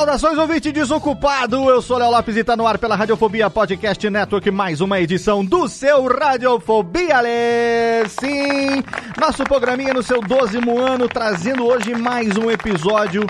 Saudações, ouvinte desocupado! Eu sou Léo Lopes e tá no ar pela Radiofobia Podcast Network, mais uma edição do seu Radiofobia, Lê! Sim! Nosso programinha no seu 12 ano, trazendo hoje mais um episódio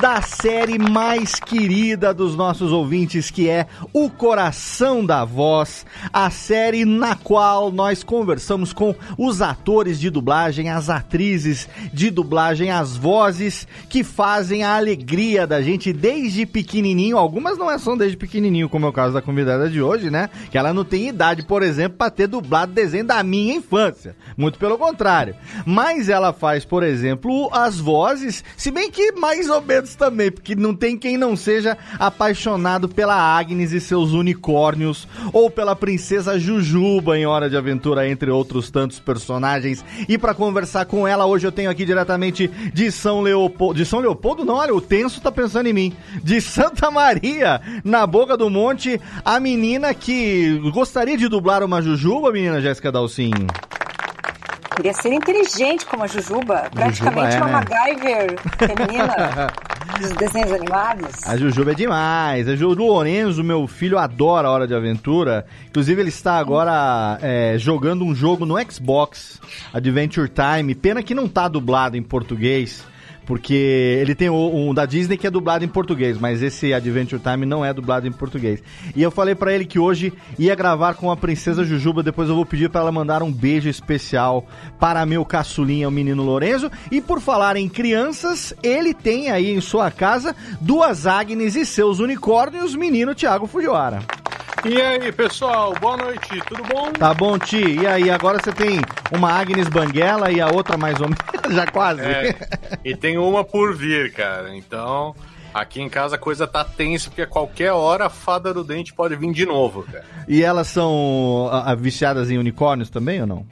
da série mais querida dos nossos ouvintes, que é O Coração da Voz, a série na qual nós conversamos com os atores de dublagem, as atrizes de dublagem, as vozes que fazem a alegria da gente desde pequenininho. Algumas não são desde pequenininho, como é o caso da convidada de hoje, né? Que ela não tem idade, por exemplo, para ter dublado desenho da minha infância. Muito pelo contrário. Mas ela faz, por exemplo, as vozes, se bem que mais ou menos também, porque não tem quem não seja apaixonado pela Agnes e seus unicórnios, ou pela princesa Jujuba em Hora de Aventura, entre outros tantos personagens. E para conversar com ela, hoje eu tenho aqui diretamente de São Leopoldo. De São Leopoldo, não, olha, o Tenso tá pensando em mim. De Santa Maria, na boca do monte, a menina que gostaria de dublar uma Jujuba, menina Jéssica Dalcin. Queria ser inteligente como a Jujuba, praticamente é, uma né? MacGyver feminina dos desenhos animados. A Jujuba é demais. A Ju Lorenzo, meu filho, adora a Hora de Aventura. Inclusive, ele está agora é, jogando um jogo no Xbox, Adventure Time. Pena que não tá dublado em português. Porque ele tem um, da Disney que é dublado em português, mas esse Adventure Time não é dublado em português. E eu falei pra ele que hoje ia gravar com a Princesa Jujuba, depois eu vou pedir pra ela mandar um beijo especial para meu caçulinha, o menino Lorenzo. E por falar em crianças, ele tem aí em sua casa duas Agnes e seus unicórnios, menino Thiago Fujiwara. E aí, pessoal, boa noite, tudo bom? Tá bom, Ti? E aí, agora você tem uma Agnes Banguela e a outra mais ou menos, já quase. É, e tem uma por vir, cara. Então, aqui em casa a coisa tá tensa, porque a qualquer hora a fada do dente pode vir de novo, cara. E elas são ah, ah, viciadas em unicórnios também ou não?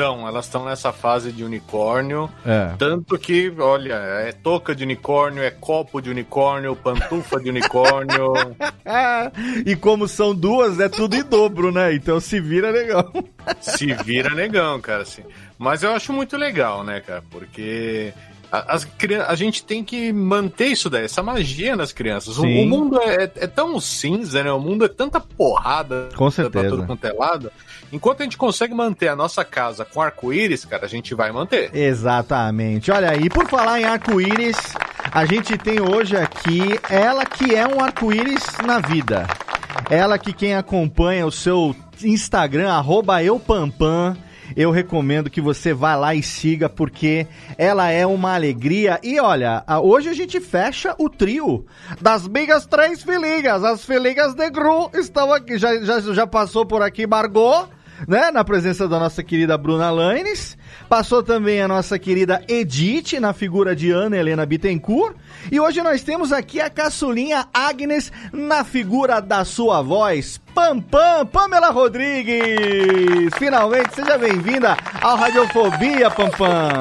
Então, elas estão nessa fase de unicórnio. É. Tanto que, olha, é touca de unicórnio, é copo de unicórnio, pantufa de unicórnio. e como são duas, é tudo em dobro, né? Então se vira legal. Se vira negão, cara, assim. Mas eu acho muito legal, né, cara? Porque a, as, a gente tem que manter isso daí, essa magia nas crianças. O, o mundo é, é tão cinza, né? O mundo é tanta porrada Com pra certeza. tudo quanto é lado. Enquanto a gente consegue manter a nossa casa com arco-íris, cara, a gente vai manter. Exatamente. Olha aí, por falar em arco-íris, a gente tem hoje aqui ela que é um arco-íris na vida. Ela que quem acompanha o seu Instagram, arroba eupampam, eu recomendo que você vá lá e siga, porque ela é uma alegria. E olha, hoje a gente fecha o trio das bigas três filhinhas. As filhinhas de Gru estão aqui. Já, já, já passou por aqui Margot, né? Na presença da nossa querida Bruna Lanes. Passou também a nossa querida Edith, na figura de Ana Helena Bittencourt. E hoje nós temos aqui a caçulinha Agnes, na figura da sua voz, Pam Pam, Pamela Rodrigues. Finalmente, seja bem-vinda ao Radiofobia, Pam Pam.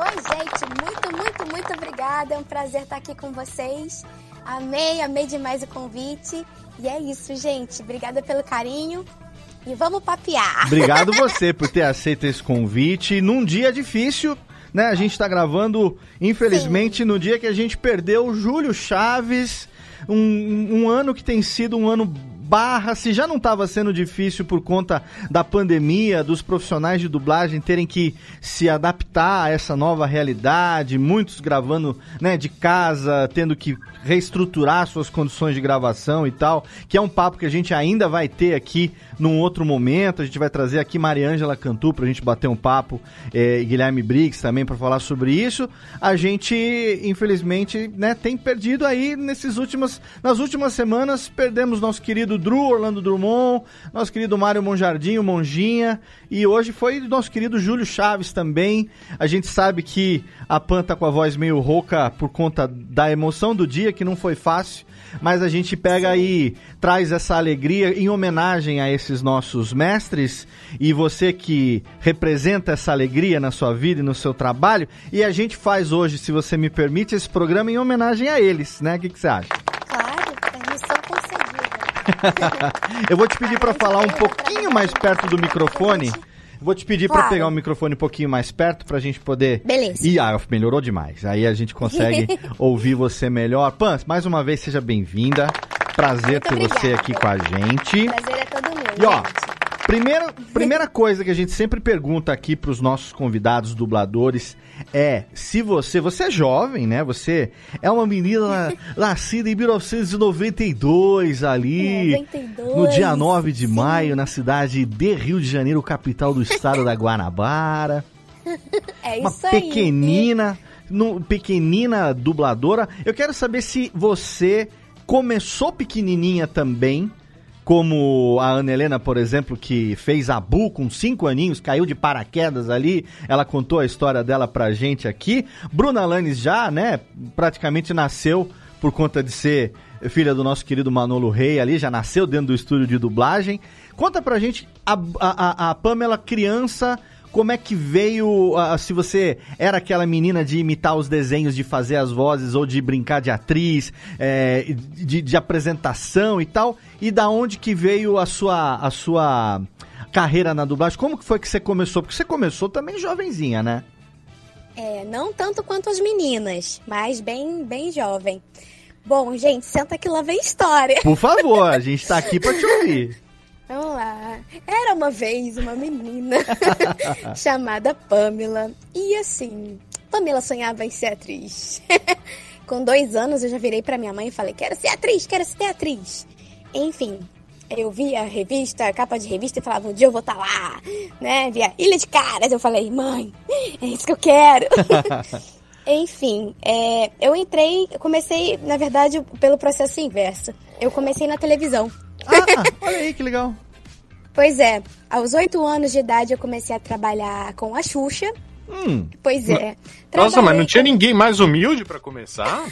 Oi, gente, muito, muito, muito obrigada. É um prazer estar aqui com vocês. Amei, amei demais o convite. E é isso, gente. Obrigada pelo carinho. E vamos papear. Obrigado você por ter aceito esse convite num dia difícil. Né, a gente está gravando, infelizmente, Sim. no dia que a gente perdeu o Júlio Chaves, um, um ano que tem sido um ano barra, se já não estava sendo difícil por conta da pandemia, dos profissionais de dublagem terem que se adaptar a essa nova realidade, muitos gravando né, de casa, tendo que reestruturar suas condições de gravação e tal, que é um papo que a gente ainda vai ter aqui num outro momento. A gente vai trazer aqui Mariângela Cantu para a gente bater um papo é, e Guilherme Briggs também para falar sobre isso. A gente, infelizmente, né, tem perdido aí nesses últimas, nas últimas semanas, perdemos nosso querido Drew Orlando Drummond, nosso querido Mário Monjardim, o Monjinha, e hoje foi nosso querido Júlio Chaves também. A gente sabe que a Pan tá com a voz meio rouca por conta da emoção do dia, que não foi fácil mas a gente pega e traz essa alegria em homenagem a esses nossos mestres e você que representa essa alegria na sua vida e no seu trabalho. E a gente faz hoje, se você me permite, esse programa em homenagem a eles, né? O que, que você acha? Eu vou te pedir para falar um pouquinho mais perto do microfone. Vou te pedir claro. para pegar o microfone um pouquinho mais perto pra gente poder. Beleza. E ah, melhorou demais. Aí a gente consegue ouvir você melhor. Pans, mais uma vez seja bem-vinda. Prazer Muito ter obrigada. você aqui com a gente. Prazer é todo meu. E ó, Primeira, primeira coisa que a gente sempre pergunta aqui para os nossos convidados dubladores é se você, você é jovem, né? Você é uma menina nascida em 1992 ali, 92, no dia 9 de sim. maio, na cidade de Rio de Janeiro, capital do estado da Guanabara. É uma isso aí. pequenina, no, pequenina dubladora. Eu quero saber se você começou pequenininha também como a Ana Helena, por exemplo, que fez Abu com cinco aninhos, caiu de paraquedas ali, ela contou a história dela pra gente aqui. Bruna Lanes já, né, praticamente nasceu por conta de ser filha do nosso querido Manolo Rei ali, já nasceu dentro do estúdio de dublagem. Conta pra gente a, a, a Pamela criança como é que veio, uh, se você era aquela menina de imitar os desenhos, de fazer as vozes ou de brincar de atriz, é, de, de, apresentação e tal, e da onde que veio a sua, a sua carreira na dublagem? Como que foi que você começou? Porque você começou também jovenzinha, né? É, não tanto quanto as meninas, mas bem, bem jovem. Bom, gente, senta que lá vem história. Por favor, a gente tá aqui pra te ouvir. Vamos lá. Era uma vez uma menina chamada Pamela. E assim, Pamela sonhava em ser atriz. Com dois anos eu já virei para minha mãe e falei: quero ser atriz, quero ser atriz. Enfim, eu via a revista, a capa de revista e falava: um dia eu vou estar tá lá, né? Via Ilha de Caras. Eu falei: mãe, é isso que eu quero. Enfim, é, eu entrei, comecei, na verdade, pelo processo inverso. Eu comecei na televisão. Ah, olha aí que legal. Pois é, aos oito anos de idade eu comecei a trabalhar com a Xuxa. Hum. Pois é. Nossa, mas não tinha ninguém mais humilde para começar?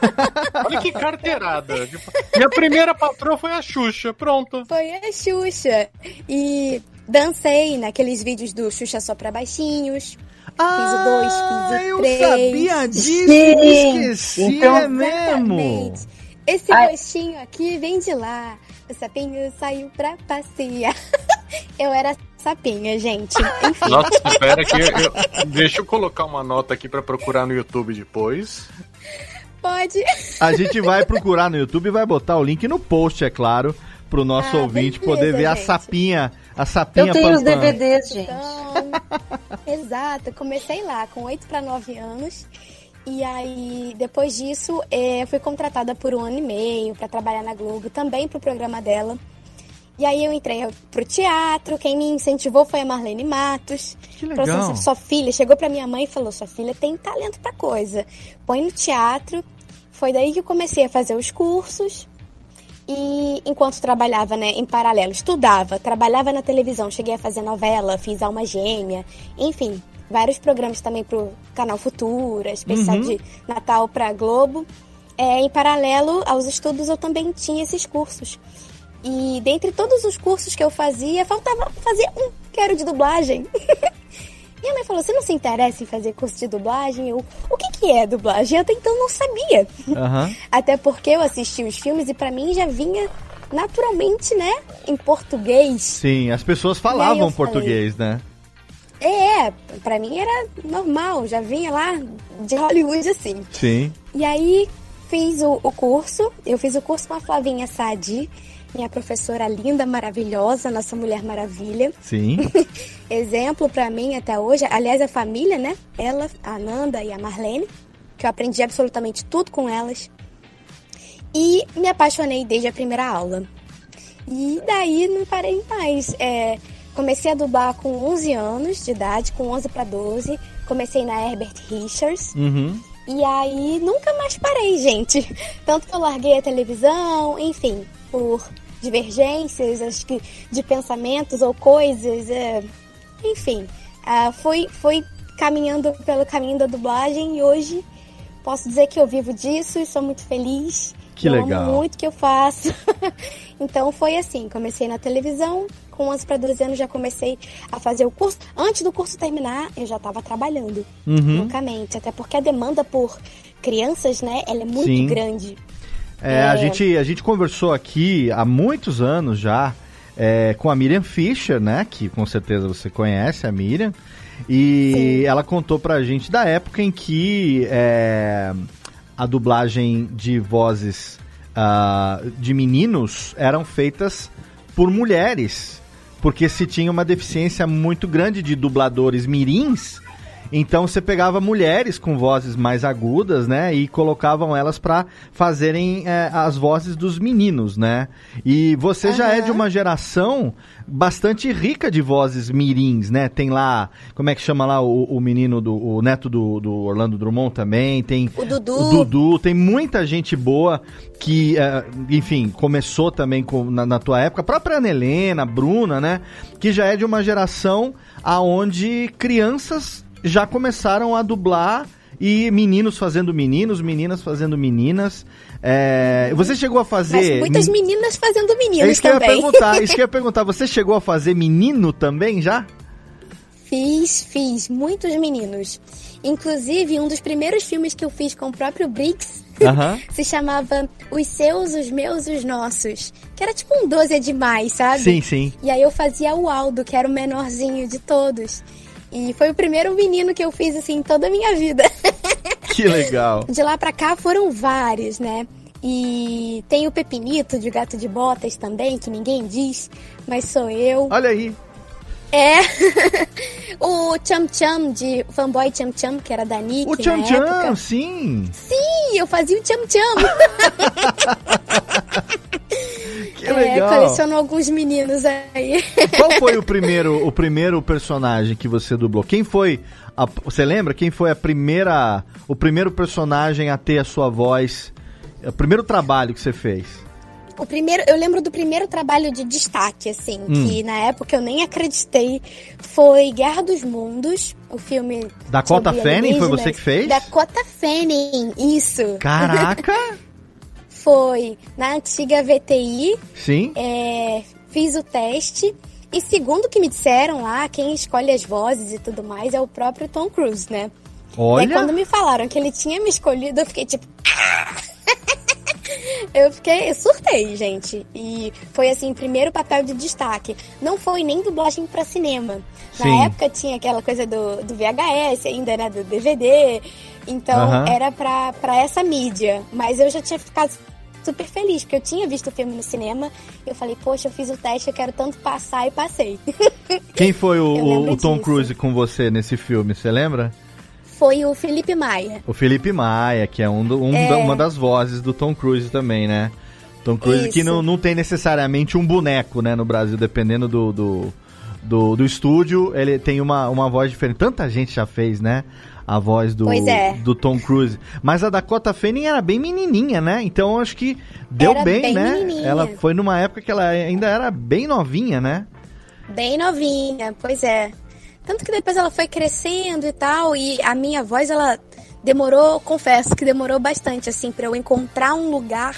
Olha que carteirada. Minha primeira patroa foi a Xuxa, pronto. Foi a Xuxa. E dancei naqueles vídeos do Xuxa só pra baixinhos. Ah, fiz o dois, fiz o três. Eu sabia disso, esqueci, então, é mesmo. Exatamente. Esse Ai. rostinho aqui vem de lá. O sapinho saiu pra passear. eu era sapinha, gente. Enfim. Nossa, espera que eu, deixa eu colocar uma nota aqui para procurar no YouTube depois. Pode. A gente vai procurar no YouTube e vai botar o link no post, é claro, pro nosso ah, ouvinte beleza, poder ver gente. a sapinha, a sapinha Eu tenho pam, os DVDs, gente. Então, exato, comecei lá com 8 para 9 anos. E aí, depois disso, é, fui contratada por um ano e meio para trabalhar na Globo, também pro programa dela. E aí eu entrei pro teatro, quem me incentivou foi a Marlene Matos. Que legal. Falou assim, sua filha, chegou pra minha mãe e falou, sua filha tem talento pra coisa. Põe no teatro. Foi daí que eu comecei a fazer os cursos. E enquanto trabalhava, né, em paralelo, estudava, trabalhava na televisão, cheguei a fazer novela, fiz Alma Gêmea, enfim, vários programas também pro canal Futura, especial uhum. de Natal pra Globo. É, em paralelo aos estudos, eu também tinha esses cursos. E dentre todos os cursos que eu fazia, faltava fazer um, que era o de dublagem. Minha mãe falou: Você não se interessa em fazer curso de dublagem? Eu, o que, que é dublagem? Eu até então não sabia. Aham. Até porque eu assisti os filmes e pra mim já vinha naturalmente, né? Em português. Sim, as pessoas falavam eu falei- português, né? É, pra mim era normal, já vinha lá de Hollywood assim. Sim. E aí fiz o, o curso, eu fiz o curso com a Flavinha Sadi, minha professora linda, maravilhosa, nossa Mulher Maravilha. Sim. Exemplo pra mim até hoje, aliás, a família, né? Ela, a Nanda e a Marlene, que eu aprendi absolutamente tudo com elas. E me apaixonei desde a primeira aula. E daí não parei mais. É, comecei a dublar com 11 anos de idade, com 11 para 12. Comecei na Herbert Richards. Uhum. E aí nunca mais parei, gente. Tanto que eu larguei a televisão, enfim, por divergências, acho que de pensamentos ou coisas, é, enfim. ah, fui, fui caminhando pelo caminho da dublagem e hoje posso dizer que eu vivo disso e sou muito feliz. Que eu legal. amo muito que eu faço. então foi assim, comecei na televisão, com 11 para 12 anos já comecei a fazer o curso. Antes do curso terminar, eu já estava trabalhando Uhum. loucamente, até porque a demanda por crianças, né, ela é muito Sim. grande. É, A, gente, a gente conversou aqui há muitos anos já é, com a Miriam Fischer, né? Que com certeza você conhece a Miriam. E ela contou pra gente da época em que é, a dublagem de vozes ah, de meninos eram feitas por mulheres. Porque se tinha uma deficiência muito grande de dubladores mirins, então você pegava mulheres com vozes mais agudas, né, e colocavam elas pra fazerem é, as vozes dos meninos, né? E você já é de uma geração bastante rica de vozes mirins, né? Tem lá, como é que chama lá o, o menino do o neto do, do Orlando Drummond também, tem O Dudu. o Dudu, tem muita gente boa que, eh, enfim, começou também com- na, na tua época, a própria Ana Helena, Bruna, né? Que já é de uma geração aonde crianças já começaram a dublar e meninos fazendo meninos, meninas fazendo meninas. Eh, você chegou a Mas fazer. muitas men- meninas fazendo É meninos isso que eu ia também. perguntar, isso que eu ia perguntar. Você chegou a fazer menino também já? Fiz, fiz, muitos meninos. Inclusive, um dos primeiros filmes que eu fiz com o próprio Briggs se chamava Os Seus, Os Meus, Os Nossos. Que era tipo um 12 é demais, sabe? Sim, sim. E aí eu fazia o Aldo, que era o menorzinho de todos. E foi o primeiro menino que eu fiz, assim, em toda a minha vida. Que legal. De lá pra cá foram vários, né? E tem o Pepinito de Gato de Botas também, que ninguém diz, mas sou eu. Olha aí. É. o Cham Cham de Fanboy Cham Cham, que era da Nick O Tchan, época. sim. Sim, eu fazia o Cham Cham. Que É, legal. coleciono alguns meninos aí. Qual foi o primeiro, o primeiro personagem que você dublou? Quem foi? a- você lembra quem foi a primeira, o primeiro personagem a ter a sua voz? O primeiro trabalho que você fez? O primeiro, eu lembro do primeiro trabalho de destaque, assim, Hum. que na época eu nem acreditei. Foi Guerra dos Mundos, o filme. Dakota Fanning, foi você que fez? Dakota Fanning, isso. Caraca! Foi na antiga VTI, Sim. é, fiz o teste. E segundo o que me disseram lá, quem escolhe as vozes e tudo mais é o próprio Tom Cruise, né? E aí, Olha. quando me falaram que ele tinha me escolhido, eu fiquei tipo. eu fiquei. Eu surtei, gente. E foi assim, primeiro papel de destaque. Não foi nem dublagem pra cinema. Na Sim. época tinha aquela coisa do, do VHS ainda, né? Do DVD. Então era pra, pra essa mídia. Mas eu já tinha ficado super feliz, porque eu tinha visto o filme no cinema. Eu falei, poxa, eu fiz o teste, eu quero tanto passar e passei. Quem foi o, o- Tom. Cruise com você nesse filme? Você lembra? foi o Felipe Maia. O Felipe Maia, que é, um, do- um É. da- uma das vozes do Tom Cruise também, né? Tom Cruise que Isso. não, não tem necessariamente um boneco, né, no Brasil, dependendo do, do, do, do estúdio, ele tem uma, uma voz diferente. Tanta gente já fez, né? A voz do, é. do Tom Cruise. Mas a Dakota Fanning era bem menininha, né? Então eu acho que deu Era bem, bem né? menininha. Ela foi numa época que ela ainda era bem novinha, né? Bem novinha, pois é. Tanto que depois ela foi crescendo e tal, e a minha voz, ela demorou, confesso que demorou bastante, assim, pra eu encontrar um lugar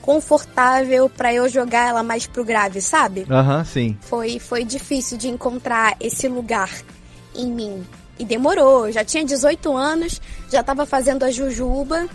confortável pra eu jogar ela mais pro grave, sabe? Aham, sim. Foi, foi difícil de encontrar esse lugar. em mim. E demorou, já tinha 18 anos, já tava fazendo a Jujuba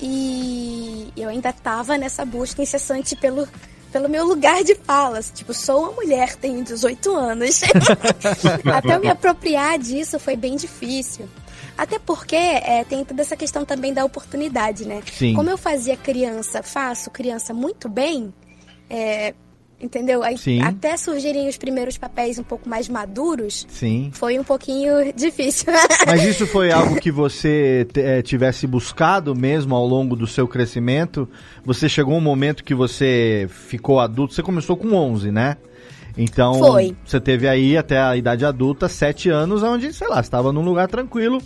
e eu ainda tava nessa busca incessante pelo, pelo meu lugar de fala. Tipo, sou uma mulher, tenho 18 anos. Até eu me apropriar disso foi bem difícil. Até porque é, tem toda essa questão também da oportunidade, né? Sim. Como eu fazia criança, faço criança muito bem, é, entendeu? Aí, Sim. até surgirem os primeiros papéis um pouco mais maduros, Sim. foi um pouquinho difícil. Mas isso foi algo que você eh, tivesse buscado mesmo ao longo do seu crescimento? Você chegou um momento que você ficou adulto, você começou com 11, né? Então, Foi. você teve aí até a idade adulta, sete anos, onde, sei lá, estava num lugar tranquilo,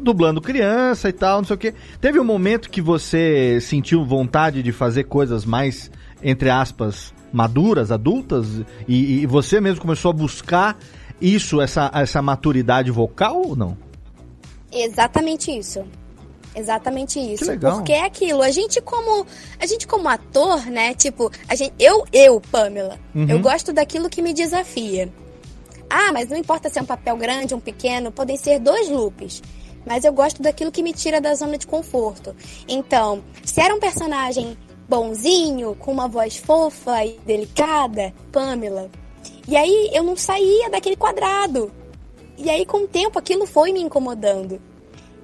dublando criança e tal, não sei o quê. Teve um momento que você sentiu vontade de fazer coisas mais, entre aspas, maduras, adultas? E, e você mesmo começou a buscar isso, essa, essa maturidade vocal ou não? Exatamente isso. Exatamente isso. legal. Porque é aquilo, a gente como a gente como ator, né? Tipo, a gente eu eu, Pamela, Uhum. eu gosto daquilo que me desafia. Ah, mas não importa se é um papel grande, um pequeno, podem ser dois loops. Mas eu gosto daquilo que me tira da zona de conforto. Então, se era um personagem bonzinho, com uma voz fofa e delicada, Pamela. E aí eu não saía daquele quadrado. E aí, com o tempo, aquilo foi me incomodando.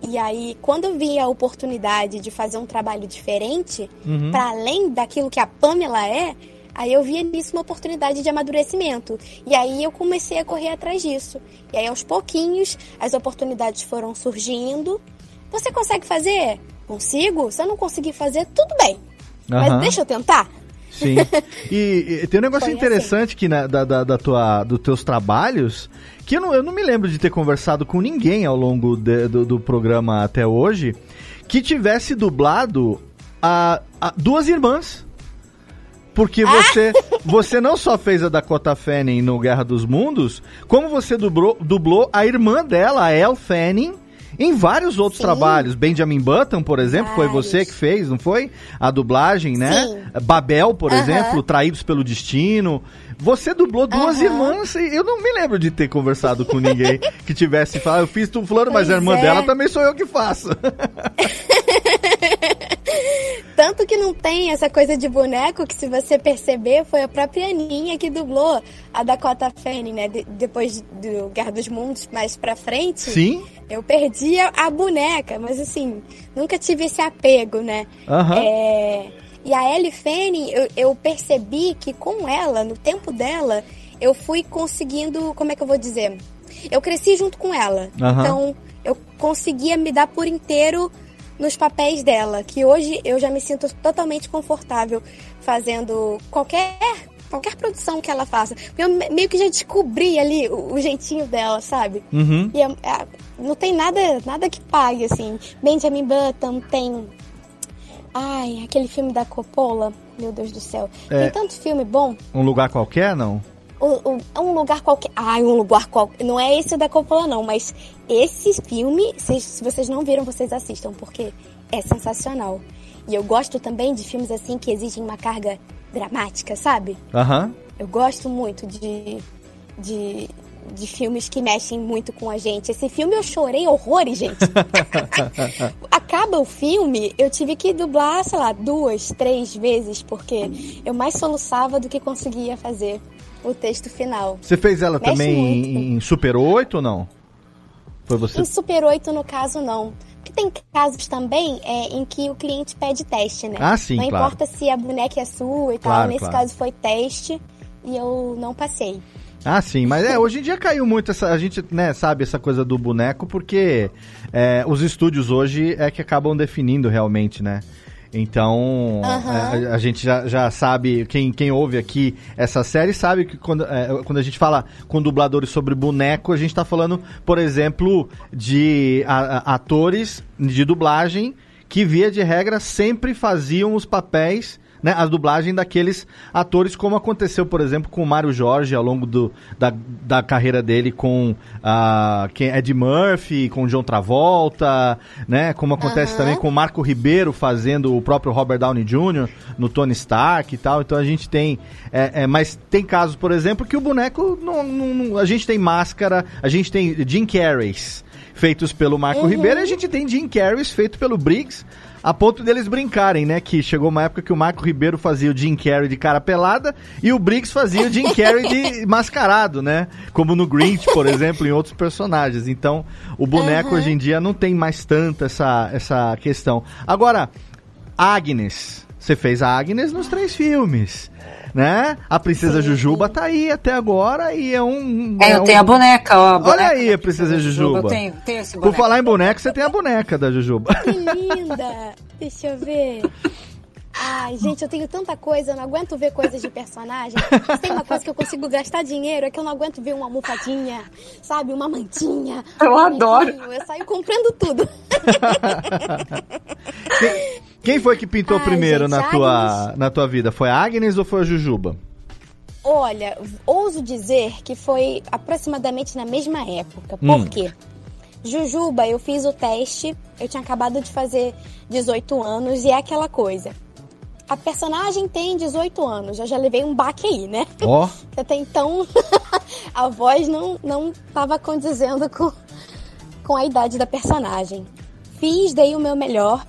E aí, quando eu vi a oportunidade de fazer um trabalho diferente, Uhum. para além daquilo que a Pamela é, aí eu via nisso uma oportunidade de amadurecimento. E aí eu comecei a correr atrás disso. E aí, aos pouquinhos, as oportunidades foram surgindo. Você consegue fazer? Consigo? Se eu não conseguir fazer, tudo bem. Mas deixa eu tentar. Sim. E, e tem um negócio Foi interessante que na, da, da, da tua, dos teus trabalhos, que eu não, eu não me lembro de ter conversado com ninguém ao longo de- do, do programa até hoje, que tivesse dublado a, a duas irmãs. Porque você, você não só fez a Dakota Fanning no Guerra dos Mundos, como você dublou, dublou a irmã dela, a Elle Fanning, em vários outros Sim. trabalhos. Benjamin Button, por exemplo, foi Vários. você que fez, não foi? A dublagem, né? Sim. Babel, por Aham. exemplo, Traídos pelo Destino. Você dublou duas irmãs e eu não me lembro de ter conversado com ninguém que tivesse falado, eu fiz tu fulano, mas a irmã é. dela também sou eu que faço. Tanto que não tem essa coisa de boneco que, se você perceber, foi a própria Aninha que dublou a Dakota Fanning, né? De- depois do Guerra dos Mundos, mais pra frente. Sim? Eu perdi a, a boneca, mas assim, nunca tive esse apego, né? Aham. É, e a Ellie Fanning, eu, eu percebi que com ela, no tempo dela, eu fui conseguindo, como é que eu vou dizer? Eu cresci junto com ela. Aham. Então, eu conseguia me dar por inteiro nos papéis dela, que hoje eu já me sinto totalmente confortável fazendo qualquer qualquer produção que ela faça. Eu me- meio que já descobri ali o, o jeitinho dela, sabe? Uhum. E é- é- não tem nada, nada que pague, assim. Benjamin Button tem. Ai, aquele filme da Coppola. Meu Deus do céu. É. Tem tanto filme bom. Um lugar qualquer, não? Um, um- um lugar qualquer. Ai, um lugar qualquer. Não é esse da Coppola, não, mas esse filme, se, se vocês não viram, vocês assistam, porque é sensacional. E eu gosto também de filmes assim que exigem uma carga dramática, sabe? Aham. Eu gosto muito de, de, de filmes que mexem muito com a gente. Esse filme eu chorei horrores, gente. Acaba o filme, eu tive que dublar, sei lá, duas, três vezes, porque eu mais soluçava do que conseguia fazer o texto final. Você fez ela Mexe também muito. em, Super 8 ou não? Foi você? Em Super 8, no caso, não. Porque tem casos também é, em que o cliente pede teste, né? Ah, sim, Não claro. importa se a boneca é sua e tal. Claro, Nesse claro. caso foi teste e eu não passei. Ah, sim, mas é, hoje em dia caiu muito essa, a gente, né, sabe essa coisa do boneco porque é, os estúdios hoje é que acabam definindo realmente, né? Então, é, a, a gente já, já sabe, quem, quem ouve aqui essa série sabe que quando, é, quando a gente fala com dubladores sobre boneco, a gente tá falando, por exemplo, de a- a- atores de dublagem que, via de regra, sempre faziam os papéis né, a dublagem daqueles atores, como aconteceu, por exemplo, com o Mário Jorge ao longo do, da, da carreira dele com a quem, Ed Murphy, com John Travolta, né? Como acontece também com o Marco Ribeiro fazendo o próprio Robert Downey Jr. no Tony Stark e tal. Então a gente tem. é, é, mas tem casos, por exemplo, que o boneco. Não, não- a gente tem máscara, a gente tem Jim Carreys feitos pelo Marco Uhum. Ribeiro e a gente tem Jim Carreys feito pelo Briggs. A ponto deles brincarem, né? Que chegou uma época que o Marco Ribeiro fazia o Jim Carrey de cara pelada e o Briggs fazia o Jim Carrey de mascarado, né? Como no Grinch, por exemplo, em outros personagens. Então, o boneco Uhum. hoje em dia não tem mais tanta essa, essa questão. Agora, Agnes. Você fez a Agnes nos três filmes, né? A Princesa Sim, Jujuba sim. tá aí até agora e é um... É, é eu um- tenho a boneca, ó. a Olha boneca aí da a Princesa Jujuba. Eu tenho, tenho esse Por boneco. falar em boneca, você tem a boneca da Jujuba. Que linda! Deixa eu ver. Ai, gente, eu tenho tanta coisa, eu não aguento ver coisas de personagem. Se tem uma coisa que eu consigo gastar dinheiro, é que eu não aguento ver uma almofadinha, sabe? Uma mantinha. Eu um adoro. Eu saio comprando tudo. Quem, foi que pintou Ai, primeiro gente, na, tua, na tua vida? Foi a Agnes ou foi a Jujuba? Olha, ouso dizer que foi aproximadamente na mesma época. Por Hum. quê? Jujuba, eu fiz o teste, eu tinha acabado de fazer 18 anos e é aquela coisa. A personagem tem 18 anos, eu já levei um baque aí, né? Ó, Que Até então a voz não não estava condizendo com, com a idade da personagem. Fiz, dei o meu melhor.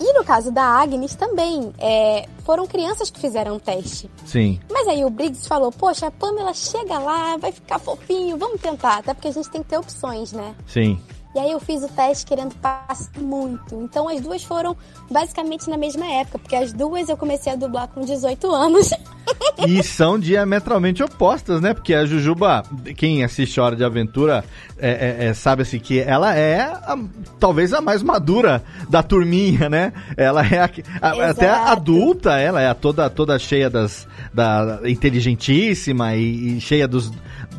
E no caso da Agnes também, é, foram crianças que fizeram o teste. sim. Mas aí o Briggs falou, poxa, a Pamela chega lá, vai ficar fofinho, vamos tentar. Até porque a gente tem que ter opções, né? Sim. E aí eu fiz o teste querendo passar muito. Então as duas foram basicamente na mesma época, porque as duas eu comecei a dublar com 18 anos. E são diametralmente opostas, né? Porque a Jujuba, quem assiste Hora de Aventura, é, é- é- sabe assim que ela é a- talvez a mais madura da turminha, né? Ela é a- a- até adulta, ela é toda, toda cheia das. Da, inteligentíssima e, e cheia dos.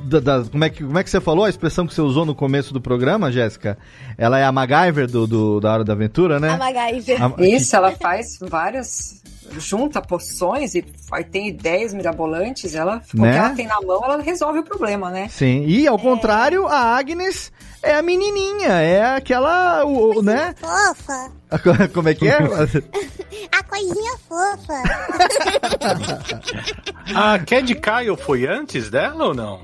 da- da- como, é que, como é que você falou a expressão que você usou no começo do programa, Jéssica? Ela é a MacGyver do, do- da Hora da Aventura, né? A MacGyver. A- Isso, ela faz várias. Junta poções e tem ideias mirabolantes. Ela, com o Né? que ela tem na mão, ela resolve o problema, né? Sim, e ao contrário, a Agnes é a menininha, é aquela, o, o- né? Fofa. Como é que é? A coisinha fofa. A Cad Kyle foi antes dela ou não?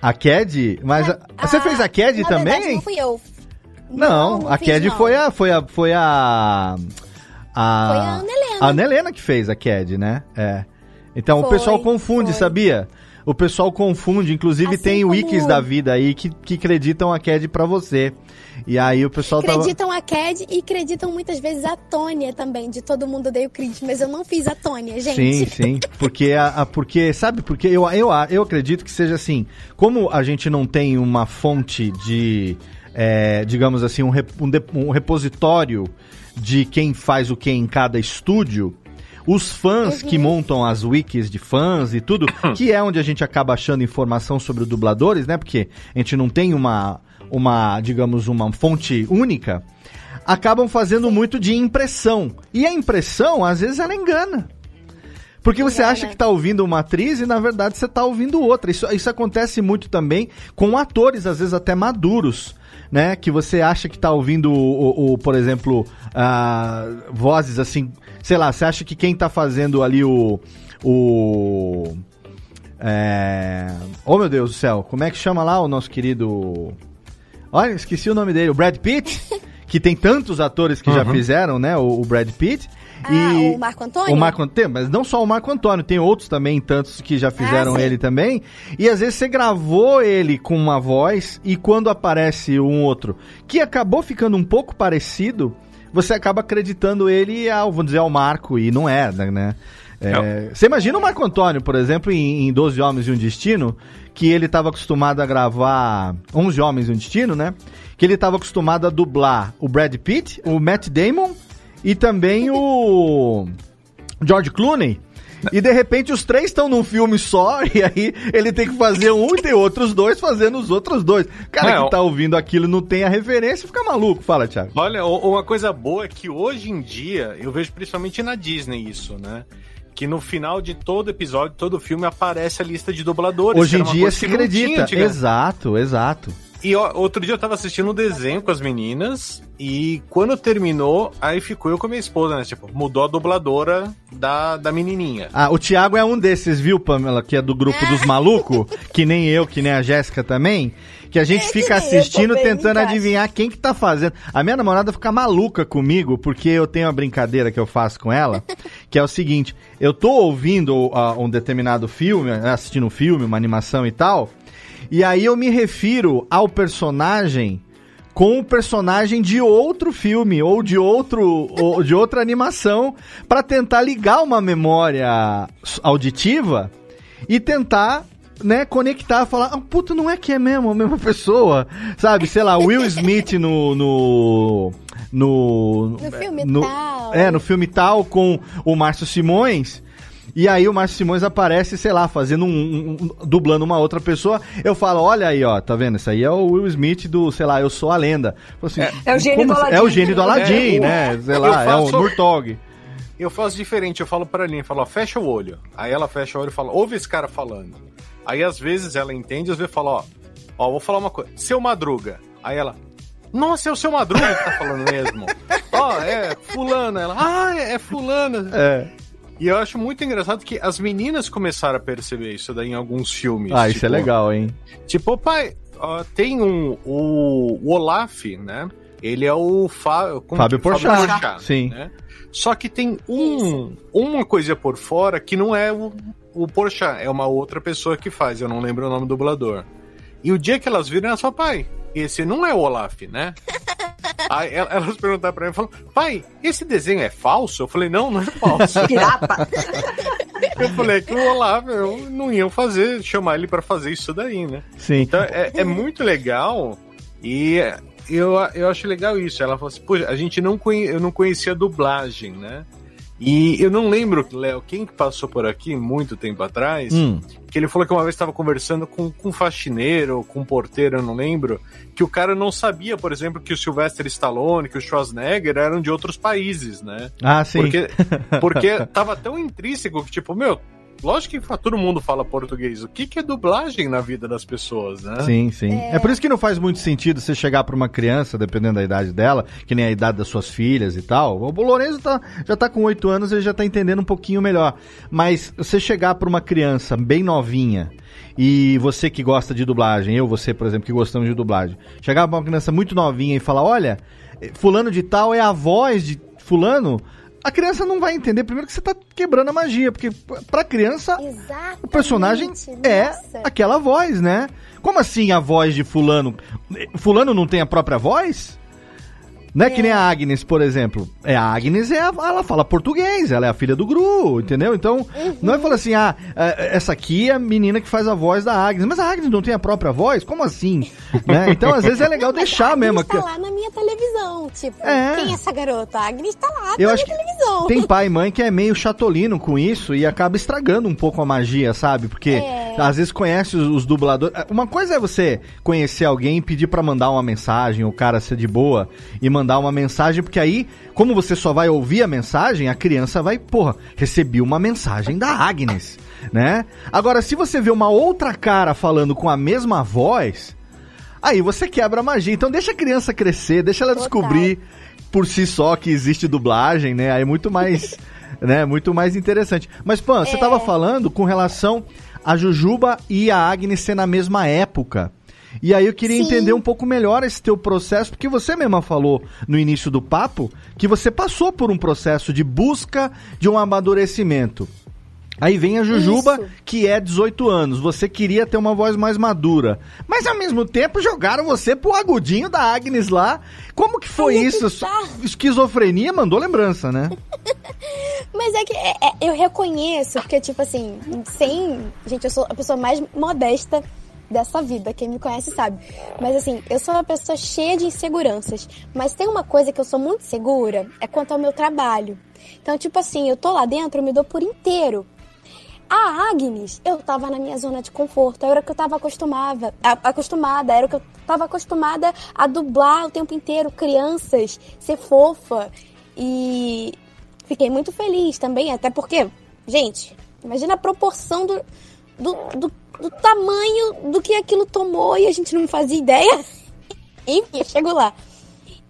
A Cad? Mas a- você fez a Cad também? Verdade, não fui eu. Não, a fiz, Cad não. foi a foi a foi a a Foi a Ana Helena. a Ana Helena que fez a Cad, né? É. Então o Foi, pessoal confunde, foi. sabia? O pessoal confunde, inclusive Assim tem wikis da vida aí que, que acreditam a Cad pra você. E aí o pessoal tava Acreditam a Cad e acreditam muitas vezes a Tônia também. De todo mundo dei o credit, mas eu não fiz a Tônia, gente. Sim, sim. Porque, a, a- porque sabe, porque eu, eu, eu acredito que seja assim. Como a gente não tem uma fonte de, é, digamos assim, um, rep- um, de- um repositório de quem faz o que em cada estúdio, os fãs que montam as wikis de fãs e tudo, que é onde a gente acaba achando informação sobre os dubladores, né? Porque a gente não tem uma, uma digamos, uma fonte única. Acabam fazendo muito de impressão. E a impressão, às vezes, ela engana. Porque você acha que tá ouvindo uma atriz e na verdade você tá ouvindo outra. Isso, isso acontece muito também com atores, às vezes até maduros, né? Que você acha que tá ouvindo, o, o- por exemplo, ah, vozes assim, sei lá, você acha que quem tá fazendo ali o. o é... Oh meu Deus do céu, como é que chama lá o nosso querido. Olha, esqueci o nome dele, o Brad Pitt, que tem tantos atores que já fizeram, né? O, o Brad Pitt. Ah, e o Marco Antônio? O Marco Antônio, mas não só o Marco Antônio, tem outros também, tantos que já fizeram Ah, ele também. E às vezes você gravou ele com uma voz e quando aparece um outro que acabou ficando um pouco parecido, você acaba acreditando ele ao, vamos dizer, ao Marco, e não é, né? É, você imagina o Marco Antônio, por exemplo, em, em 12 Homens e um Destino, que ele estava acostumado a gravar 11 Homens e um Destino, né? Que ele estava acostumado a dublar o Brad Pitt, o Matt Damon e também o George Clooney. E de repente os três estão num filme só, e aí ele tem que fazer um e tem outros dois fazendo os outros dois. O cara Não. que tá ouvindo aquilo não tem a referência, fica maluco. Fala, Thiago. Olha, uma coisa boa é que hoje em dia, eu vejo principalmente na Disney isso, né? Que no final de todo episódio, todo filme, aparece a lista de dubladores. Hoje em dia se tinha acredita. antigamente. Exato, exato. E ó, outro dia eu tava assistindo um desenho com as meninas e quando terminou, aí ficou eu com a minha esposa, né? Tipo, mudou a dubladora da, da menininha. Ah, o Thiago é um desses, viu, Pamela? Que é do grupo dos malucos, que nem eu, que nem a Jéssica também. Que a gente É, fica assistindo, tentando adivinhar quem que tá fazendo. A minha namorada fica maluca comigo, porque eu tenho uma brincadeira que eu faço com ela, que é o seguinte: eu tô ouvindo ah, um determinado filme, assistindo um filme, uma animação e tal, e aí eu me refiro ao personagem com o personagem de outro filme ou de outro ou de outra animação para tentar ligar uma memória auditiva e tentar né, conectar, falar, ah, puta, não é que é mesmo a mesma pessoa, sabe? Sei lá, Will Smith no no no, No filme no- tal. É, no filme tal com o Márcio Simões. E aí o Márcio Simões aparece, sei lá, fazendo um, um- um- dublando uma outra pessoa. Eu falo, olha aí, ó, tá vendo? Isso aí é o Will Smith do, sei lá, eu sou a lenda. Assim, É o gênio do? Aladdin. É o gênio do Aladdin, É, né? Sei lá, é o faço- Murtog. Eu faço diferente, eu falo pra Aline, eu falo, ó, fecha o olho. Aí ela fecha o olho e fala, ouve esse cara falando. Aí às vezes ela entende, às vezes fala, ó, ó, vou falar uma coisa, seu Madruga. Aí ela, nossa, é o seu Madruga que tá falando mesmo. Ó, é fulana. Ela, ah, é, é fulana. É. E eu acho muito engraçado que as meninas começaram a perceber isso daí em alguns filmes. Ah, isso é tipo, legal, hein? Tipo, pai, ó, tem um. O, o Olaf, né? Ele é o Fá- como Fábio que- Porchat, sim. né? Só que tem um, uma coisa por fora que não é o, o Porchat, é uma outra pessoa que faz, eu não lembro o nome do dublador. E o dia que elas viram, elas falaram, pai, esse não é o Olaf, né? Aí el- elas perguntaram pra mim, falaram, pai, esse desenho é falso? Eu falei, não, não é falso. Pirata. eu falei, que o Olaf, eu não iam fazer, chamar ele pra fazer isso daí, né? Sim. Então é, é muito legal e eu, eu acho legal isso. Ela falou assim, poxa, a gente não conhe, eu não conhecia a dublagem, né? E eu não lembro, Léo, quem que passou por aqui muito tempo atrás, Hum. que ele falou que uma vez estava conversando com, com um faxineiro, com um porteiro, eu não lembro, que o cara não sabia, por exemplo, que o Sylvester Stallone, que o Schwarzenegger eram de outros países, né? Ah, sim. Porque, porque tava tão intrínseco que, tipo, meu, lógico que todo mundo fala português. O que, que é dublagem na vida das pessoas, né? Sim, sim. É. por isso que não faz muito sentido você chegar pra uma criança, dependendo da idade dela, que nem a idade das suas filhas e tal. O Lourenço tá, já tá com 8 anos, ele já tá entendendo um pouquinho melhor. Mas você chegar pra uma criança bem novinha, e você que gosta de dublagem, eu, você, por exemplo, que gostamos de dublagem, chegar pra uma criança muito novinha e falar: olha, fulano de tal é a voz de fulano. A criança não vai entender, primeiro que você tá quebrando a magia, porque pra criança Exatamente. o personagem é Nossa. aquela voz, né? Como assim a voz de fulano? Fulano não tem a própria voz? Não é, que nem a Agnes, por exemplo. É, a Agnes é a- ela fala português, ela é a filha do Gru, entendeu? Então, não é falar assim, ah, é, essa aqui é a menina que faz a voz da Agnes. Mas a Agnes não tem a própria voz? Como assim? né? Então, às vezes é legal deixar a mesmo. Agnes tá lá na minha televisão, tipo, É. quem é essa garota? A Agnes tá lá Eu na acho minha televisão. tem pai e mãe que é meio chatolino com isso e acaba estragando um pouco a magia, sabe? Porque É. às vezes conhece os, os dubladores. Uma coisa é você conhecer alguém e pedir pra mandar uma mensagem, o cara ser de boa e mandar uma mensagem, porque aí, como você só vai ouvir a mensagem, a criança vai, porra, recebi uma mensagem da Agnes, né? Agora, se você vê uma outra cara falando com a mesma voz, aí você quebra a magia. Então deixa a criança crescer, deixa ela Total. descobrir por si só que existe dublagem, né? Aí é muito mais, né, muito mais interessante. Mas Pan, você É. tava falando com relação a Jujuba e a Agnes ser na mesma época. E aí eu queria Sim. entender um pouco melhor esse teu processo, porque você mesma falou no início do papo que você passou por um processo de busca de um amadurecimento. Aí vem a Jujuba, Isso. que é 18 anos. Você queria ter uma voz mais madura. Mas ao mesmo tempo jogaram você pro agudinho da Agnes lá. Como que foi que isso? tá. Esquizofrenia mandou lembrança, né? Mas é que é- é- eu reconheço, porque, tipo assim, sem. Gente, eu sou a pessoa mais modesta dessa vida. Quem me conhece sabe. Mas assim, eu sou uma pessoa cheia de inseguranças. Mas tem uma coisa que eu sou muito segura, é quanto ao meu trabalho. Então, tipo assim, eu tô lá dentro, eu me dou por inteiro. A Agnes, eu tava na minha zona de conforto, era o que eu tava acostumada, acostumada, era o que eu tava acostumada a dublar o tempo inteiro, crianças, ser fofa. E fiquei muito feliz também, até porque, gente, imagina a proporção do, do, do, do tamanho do que aquilo tomou e a gente não fazia ideia. Enfim, eu chego lá.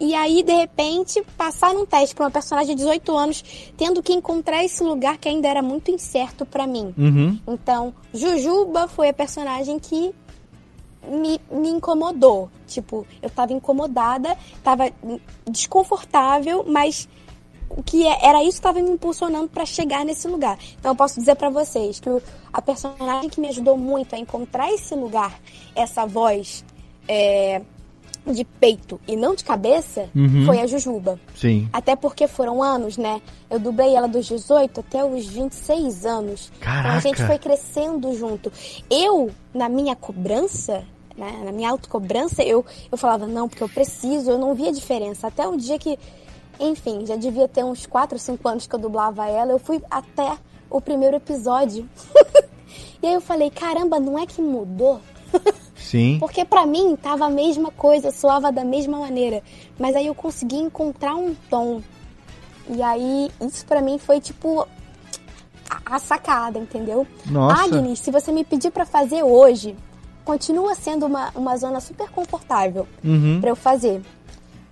E aí, de repente, passar num teste pra uma personagem de 18 anos, tendo que encontrar esse lugar que ainda era muito incerto pra mim. Uhum. Então, Jujuba foi a personagem que me, me incomodou. Tipo, eu tava incomodada, tava desconfortável, mas o que é- era isso que estava me impulsionando para chegar nesse lugar. Então eu posso dizer para vocês que a personagem que me ajudou muito a encontrar esse lugar, essa voz é, de peito e não de cabeça, Uhum. foi a Jujuba. Sim. Até porque foram anos, né? Eu dublei ela dos 18 até os 26 anos. Então a gente Caraca! foi crescendo junto. Eu, na minha cobrança, né, na minha autocobrança, eu, eu falava, não, porque eu preciso, eu não via diferença. Até um dia que, enfim, já devia ter uns 4 ou 5 anos que eu dublava ela, eu fui até o primeiro episódio. e aí eu falei, caramba, não é que mudou? Sim. Porque pra mim tava a mesma coisa, soava da mesma maneira. Mas aí eu consegui encontrar um tom. E aí isso pra mim foi tipo a, a sacada, entendeu? Nossa. Agnes, se você me pedir pra fazer hoje, continua sendo uma, uma zona super confortável Uhum. pra eu fazer.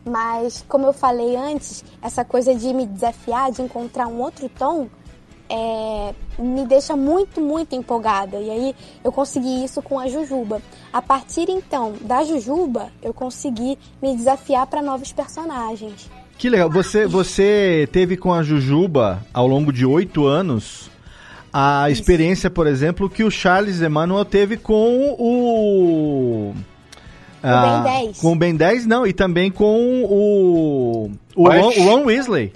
Mas como eu falei antes, essa coisa de me desafiar, de encontrar um outro tom, é, me deixa muito, muito empolgada. E aí eu consegui isso com a Jujuba. A partir então da Jujuba, eu consegui me desafiar para novos personagens. Que legal. Você, você teve com a Jujuba, ao longo de oito anos, a experiência, por exemplo, que o Charles Emmanuel teve com o... ah, Ben 10. Com o Ben 10, não, e também com o... O Ron, Oxe. o Ron Weasley.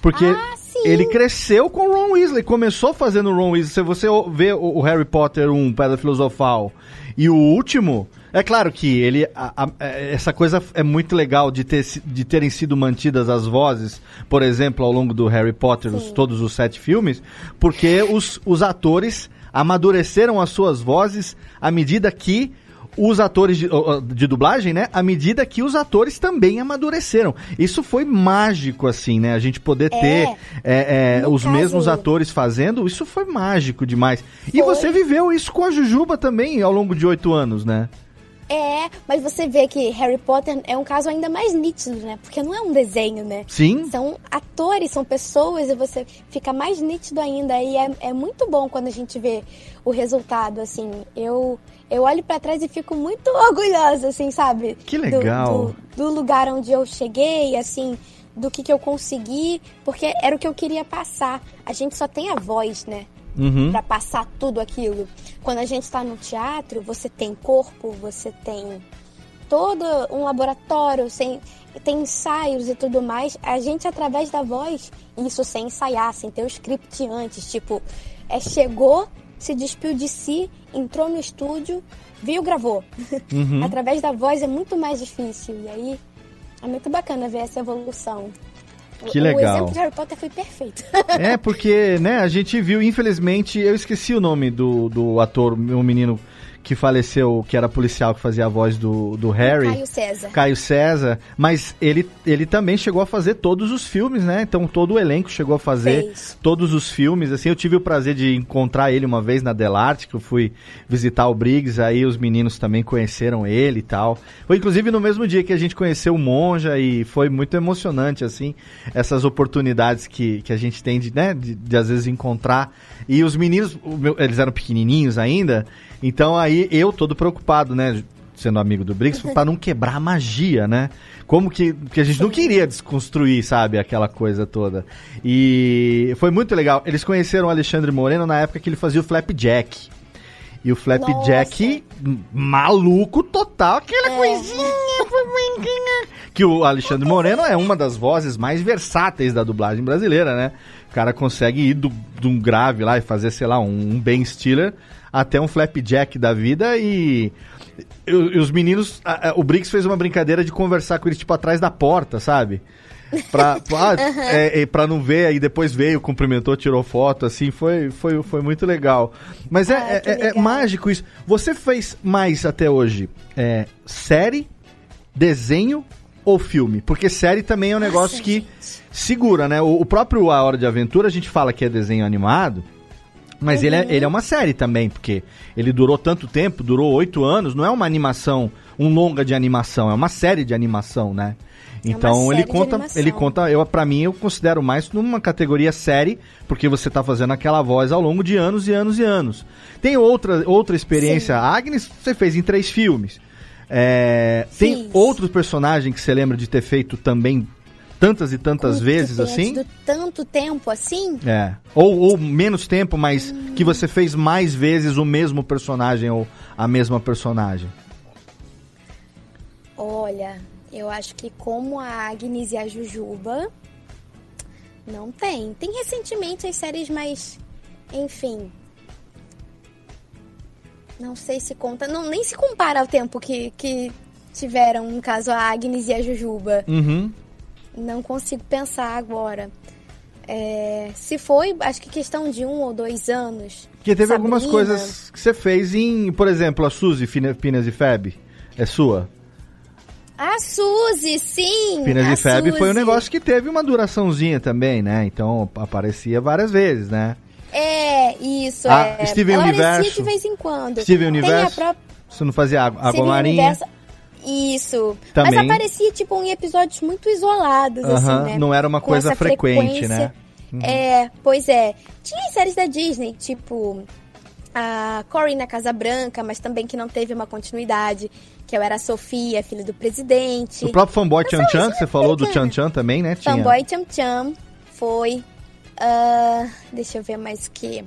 Porque Ah, sim. ele cresceu com o Ron Weasley, começou fazendo o Ron Weasley. Se você vê o Harry Potter 1, Pedra Filosofal, e o último, é claro que ele a- a- é- essa coisa é muito legal de, ter, de terem sido mantidas as vozes, por exemplo, ao longo do Harry Potter, os- todos os sete filmes, porque os, os atores amadureceram as suas vozes à medida que os atores de, de dublagem, né? À medida que os atores também amadureceram. Isso foi mágico, assim, né? A gente poder É. ter é, é, os caso- mesmos atores fazendo, isso foi mágico demais. E Foi. você viveu isso com a Jujuba também ao longo de oito anos, né? É, mas você vê que Harry Potter é um caso ainda mais nítido, né? Porque não é um desenho, né? Sim. São atores, são pessoas e você fica mais nítido ainda. E é, é muito bom quando a gente vê o resultado, assim. Eu, eu olho pra trás e fico muito orgulhosa, assim, sabe? Que Do- legal. Do, do lugar onde eu cheguei, assim, do que, que eu consegui, porque era o que eu queria passar. A gente só tem a voz, né? Uhum. Pra passar tudo aquilo. Quando a gente está no teatro, você tem corpo, você tem todo um laboratório, sem, tem ensaios e tudo mais. A gente, através da voz, isso sem ensaiar, sem ter o script antes, tipo, é, chegou, se despiu de si, entrou no estúdio, viu, gravou. Uhum. através da voz é muito mais difícil. E aí é muito bacana ver essa evolução. O- Que O legal. exemplo de Harry Potter foi perfeito. É, porque, né, a gente viu, infelizmente, eu esqueci o nome do, do ator, o menino que faleceu, que era policial, que fazia a voz do, do Harry. Caio César. Caio César, mas ele, ele também chegou a fazer todos os filmes, né? Então todo o elenco chegou a fazer Fez. todos os filmes. Assim, eu tive o prazer de encontrar ele uma vez na Delarte, que eu fui visitar o Briggs, aí os meninos também conheceram ele e tal. Foi inclusive no mesmo dia que a gente conheceu o Monja e foi muito emocionante, assim, essas oportunidades que, que a gente tem de, né, de, de às vezes encontrar. E os meninos, eles eram pequenininhos ainda, então aí eu todo preocupado, né? sendo amigo do Briggs, pra não quebrar a magia, né? Como que, que a gente não queria desconstruir, sabe, aquela coisa toda. E foi muito legal. Eles conheceram o Alexandre Moreno na época que ele fazia o Flapjack. E o Flapjack, m- maluco total, aquela coisinha. Que o Alexandre Moreno é uma das vozes mais versáteis da dublagem brasileira, né? O cara consegue ir de um grave lá e fazer, sei lá, um, um Ben Stiller até um Flapjack da vida e. e- os meninos. o Briggs fez uma brincadeira de conversar com eles, tipo, atrás da porta, sabe? Pra, pra, é, é, pra não ver, aí depois veio, cumprimentou, tirou foto, assim, foi, foi, foi muito legal. Mas é, Ah, é, é- é legal. mágico isso. Você fez mais até hoje é, série, desenho ou filme? Porque série também é um negócio Nossa, que gente. segura, né? O, o próprio A Hora de Aventura, a gente fala que é desenho animado, mas ele, é, Uhum. ele é uma série também, porque ele durou tanto tempo, durou oito anos, não é uma animação, um longa de animação, é uma série de animação, né? É Então ele série de conta, ele conta, eu para mim eu considero mais numa categoria série, porque você tá fazendo aquela voz ao longo de anos e anos e anos. Tem outra outra experiência, Sim. a Agnes você fez em três filmes. É, tem outros personagens que você lembra de ter feito também tantas e tantas vezes assim? tanto tempo assim? É. Ou, ou menos tempo, mas que você fez mais vezes o mesmo personagem ou a mesma personagem. Olha, eu acho que como a Agnes e a Jujuba, não tem. Tem recentemente as séries mais. Enfim. Não sei se conta. Não, nem se compara ao tempo que, que tiveram, no caso, a Agnes e a Jujuba. Uhum. Não consigo pensar agora. É, se foi, acho que questão de um ou dois anos. Porque teve algumas Sabrina. coisas que você fez em, por exemplo, a Suzy, Finas e Feb. É sua? A Suzy, sim! Finas a e Feb foi um Suzy. negócio que teve uma duraçãozinha também, né? Então aparecia várias vezes, né? É, isso, Ah, é. Steven Ela Universo. aparecia de vez em quando. Steven Universo, a própria Você não fazia água, água marinha? Universo. Isso. Também. Mas aparecia, tipo, em episódios muito isolados, Aham, assim, né? não era uma Com coisa frequente, né? Uhum. É, pois é. Tinha séries da Disney, tipo a Cory na Casa Branca, mas também que não teve uma continuidade, que eu era a Sofia, filha do presidente. O próprio fanboy Chan Chan, que você é falou do Chan. Chan também, né? Tinha. Fanboy Cham Cham foi. ah, deixa eu ver mais o que.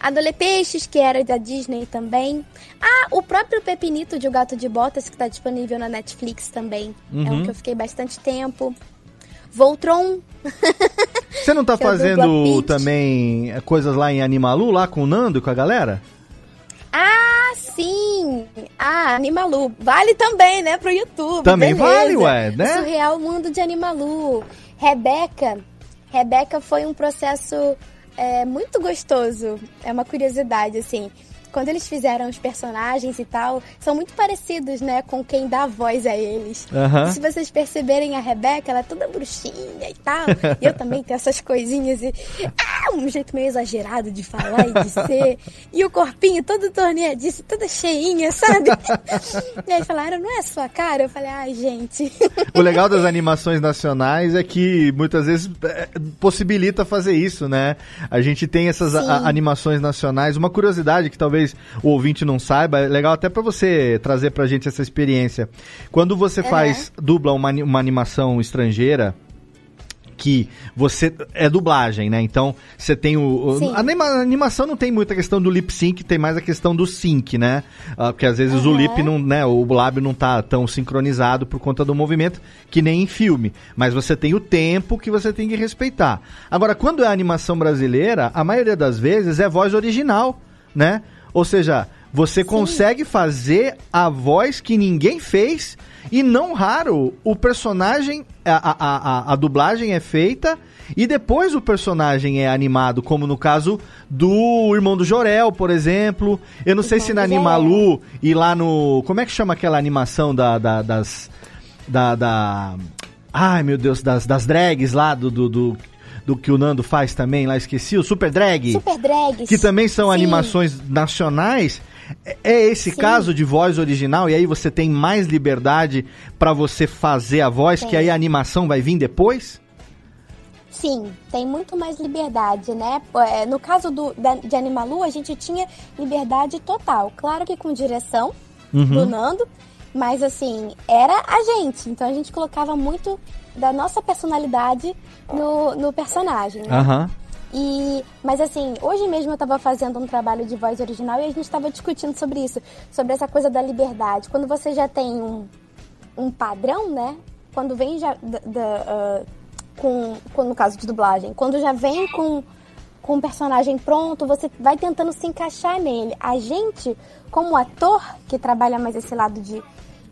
Adole Peixes, que era da Disney também. Ah, o próprio Pepinito de O Gato de Botas, que está disponível na Netflix também. É Uhum. um que eu fiquei bastante tempo. Voltron. Você não tá é fazendo também é, coisas lá em Animalu, lá com o Nando e com a galera? Ah, sim! Ah, Animalu. Vale também, né, pro YouTube. Também beleza. vale, ué, né? Surreal Mundo de Animalu. Rebeca. Rebeca foi um processo é, muito gostoso. É uma curiosidade, assim. Quando eles fizeram os personagens e tal, são muito parecidos, né, com quem dá voz a eles. E se vocês perceberem a Rebeca, ela é toda bruxinha e tal. e eu também tenho essas coisinhas e. Ah, um jeito meio exagerado de falar e de ser. E o corpinho todo torneadiço, toda cheinha, sabe? e aí falaram, não é a sua cara? Eu falei, ai, gente. O legal das animações nacionais é que muitas vezes é, possibilita fazer isso, né? A gente tem essas a- animações nacionais. Uma curiosidade que talvez o ouvinte não saiba, é legal até pra você trazer pra gente essa experiência. Quando você faz, dubla uma, uma animação estrangeira, que você é dublagem, né? Então você tem o, o- Sim. a anima- a animação não tem muita questão do lip sync, tem mais a questão do sync, né? Ah, porque às vezes o Aham. lip não, né, o lábio não tá tão sincronizado por conta do movimento que nem em filme, mas você tem o tempo que você tem que respeitar. Agora, quando é animação brasileira, a maioria das vezes é voz original, né? Ou seja, você consegue fazer a voz que ninguém fez e não raro o personagem, a, a, a, a dublagem é feita e depois o personagem é animado, como no caso do Irmão do Jorel, por exemplo. Eu não sei se na Animalu e lá no. Como é que chama aquela animação da, da- das. Da, da. Ai meu Deus, das, das drags lá do, do, do, do que o Nando faz também, lá esqueci, o Super Drag Super drags. que também são Sim. animações nacionais. É- É esse Sim. caso de voz original e aí você tem mais liberdade pra você fazer a voz, que aí a animação vai vir depois? Sim, tem muito mais liberdade, né? É, No caso do, da, de Animalu, a gente tinha liberdade total. Claro que com direção Uhum. do Nando, mas assim, era a gente. Então a gente colocava muito da nossa personalidade no, no personagem, né? Aham. E, mas assim, hoje mesmo eu estava fazendo um trabalho de voz original e a gente estava discutindo sobre isso, sobre essa coisa da liberdade. Quando você já tem um, um padrão, né? Quando vem já da, da, ah, com, com- no caso de dublagem, quando já vem com com um personagem pronto, você vai tentando se encaixar nele. A gente, como ator que trabalha mais esse lado de,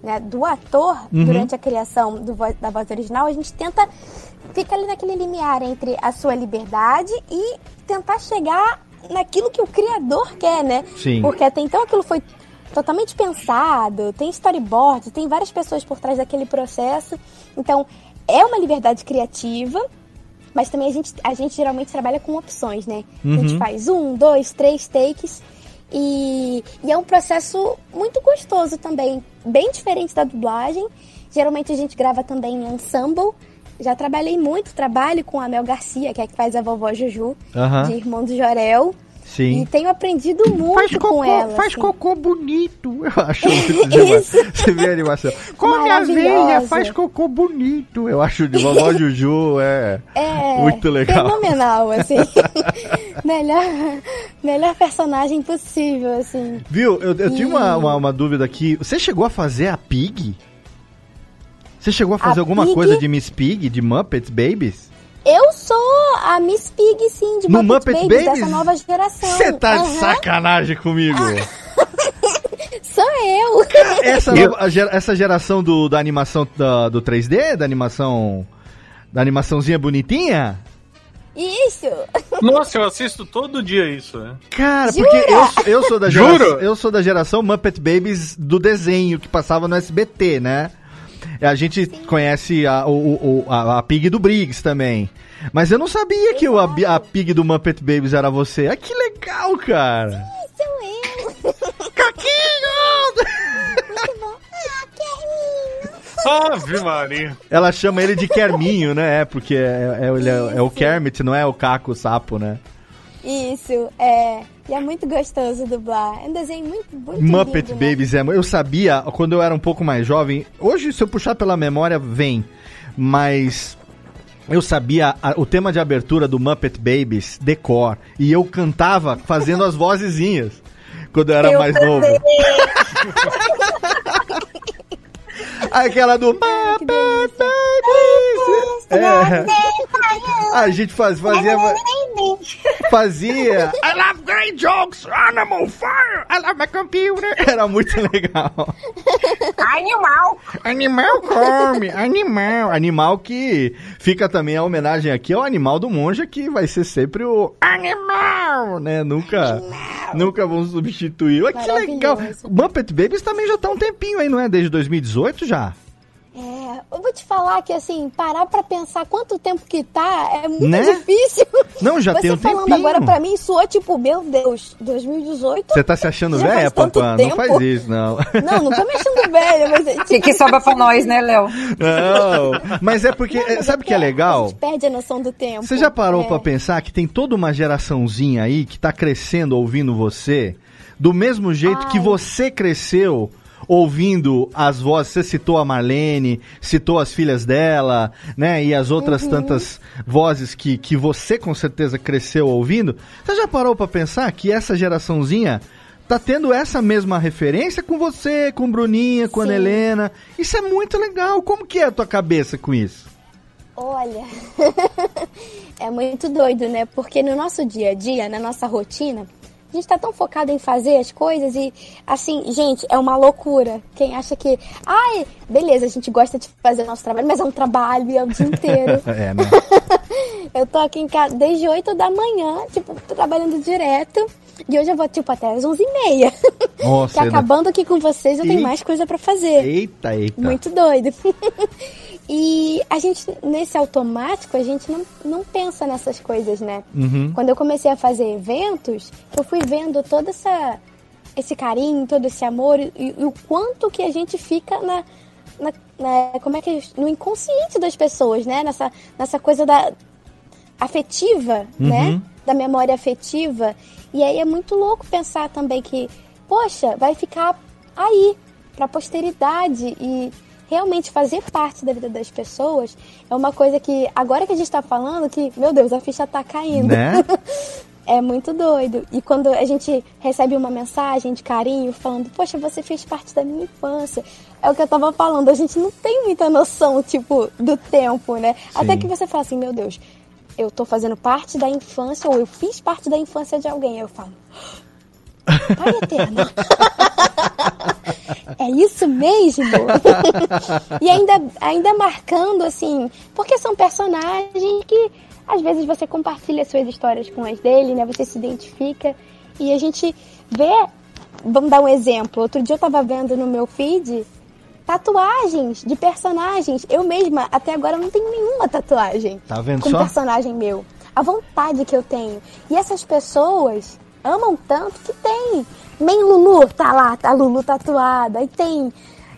né, do ator Uhum. durante a criação do da voz original, a gente tenta fica ali naquele limiar entre a sua liberdade e tentar chegar naquilo que o criador quer, né? Sim. Porque até então aquilo foi totalmente pensado, tem storyboard, tem várias pessoas por trás daquele processo. Então, é uma liberdade criativa, mas também a gente, a gente geralmente trabalha com opções, né? A gente Uhum. faz um, dois, três takes. E, e é um processo muito gostoso também, bem diferente da dublagem. Geralmente a gente grava também em ensemble. Já trabalhei muito, trabalho com a Mel Garcia, que é que faz a vovó Juju, de Irmão do Jorel. Sim. E tenho aprendido muito com ela. faz assim. cocô bonito. Eu acho muito demais. Isso. Você vê a animação. Come a Maravilhosa. veia, faz cocô bonito. Eu acho de vovó Juju é, É, muito legal. Fenomenal, assim. melhor, melhor personagem possível, assim. Viu? Eu, eu tinha E- uma, uma, uma dúvida aqui. Você chegou a fazer a Pig? Você chegou a fazer A alguma Pig? coisa de Miss Pig, de Muppets Babies? Eu sou a Miss Pig, sim, de No Muppet, Muppet Babies, Babies? dessa nova geração. Você tá de Aham, sacanagem comigo. Sou eu. Essa, nova- a gera- essa geração do, da animação da- do 3D, da animação. Da animaçãozinha bonitinha? Isso. Nossa, eu assisto todo dia isso, né? Cara, Jura? porque eu, sou- eu sou da Juro? geração, eu sou da geração Muppet Babies do desenho que passava no SBT, né? A gente conhece a, o, o- a, a Pig do Briggs também. Mas eu não sabia que o, a, a Pig do Muppet Babies era você. Ah, que legal, cara! Sou eu. Caquinho! Muito bom. Ah, Kerminho. Ave Maria. Ela chama ele de Kerminho, né? É, porque é, é, ele é- é o Kermit, não é o Caco o Sapo, né? Isso, é. E é muito gostoso dublar. É um desenho muito, muito Muppet lindo, né? Babies é. Eu sabia quando eu era um pouco mais jovem. Hoje, se eu puxar pela memória, vem. Mas eu sabia a- o tema de abertura do Muppet Babies, decor. E eu cantava fazendo as vozezinhas. Quando eu era Eu mais também. novo. Aquela do Muppet. Babies. É. A gente faz, fazia. Fazia. I love great jokes. Animal fire. I love my computer. Era muito legal. Animal! Animal come, animal. Animal que fica também a homenagem aqui ao animal do monja, que vai ser sempre o animal, né? Nunca, nunca vão substituir. Olha que legal. Muppet Babies também já tá um tempinho aí, não é? Desde 2018 já? É, eu vou te falar que assim, parar pra pensar quanto tempo que tá é muito Né? difícil. Não, já Você tem um falando tempinho. agora pra mim soou tipo, meu Deus, 2018? Você tá se achando velha, Pampam? Não faz isso, não. Não, não tô me achando velha, mas é que, tipo, que sobra pra nós, né, Léo? Não, mas é porque, é, sabe o que é A legal? gente perde a noção do tempo. Você já parou É. pra pensar que tem toda uma geraçãozinha aí que tá crescendo ouvindo você, do mesmo jeito que Ai. você cresceu ouvindo as vozes, você citou a Marlene, citou as filhas dela, né, e as outras Uhum. tantas vozes que, que você com certeza cresceu ouvindo. Você já parou pra pensar que essa geraçãozinha tá tendo essa mesma referência com você, com Bruninha, com a Sim. Helena? Isso é muito legal. Como que é a tua cabeça com isso? Olha, é muito doido, né? Porque no nosso dia a dia, na nossa rotina, a gente tá tão focado em fazer as coisas e, assim, gente, é uma loucura. Quem acha que, ai, beleza, a gente gosta de fazer o nosso trabalho, mas é um trabalho, é o dia inteiro. É, né? eu tô aqui em casa desde 8 da manhã, tipo, trabalhando direto. E hoje eu vou, tipo, até às 11h30. Nossa, que né? acabando aqui com vocês, eu tenho mais coisa pra fazer. Eita, eita. Muito doido. e a gente, nesse automático, a gente não, não pensa nessas coisas, né? Uhum. Quando eu comecei a fazer eventos, eu fui vendo todo essa, esse carinho, todo esse amor e, e o quanto que a gente fica na, na, na- como é que no inconsciente das pessoas, né? Nessa, nessa coisa da afetiva, né? Da memória afetiva. E aí é muito louco pensar também que, poxa, vai ficar aí pra posteridade e realmente fazer parte da vida das pessoas é uma coisa que agora que a gente tá falando que, meu Deus, a ficha tá caindo. Né? É muito doido. E quando a gente recebe uma mensagem de carinho falando, poxa, você fez parte da minha infância. É o que eu tava falando, a gente não tem muita noção, tipo, do tempo, né? Até que você fala assim, meu Deus, eu tô fazendo parte da infância, ou eu fiz parte da infância de alguém. Aí eu falo, Pai eterno. é isso mesmo? e ainda, ainda marcando, assim, porque são personagens que às vezes você compartilha suas histórias com as dele, né? Você se identifica e a gente vê. Vamos dar um exemplo. Outro dia eu tava vendo no meu feed tatuagens de personagens. Eu mesma, até agora, não tenho nenhuma tatuagem. Tá vendo com só? personagem meu. A vontade que eu tenho. E essas pessoas amam tanto que tem. Nem Lulu tá lá, tá Lulu tatuada. Aí tem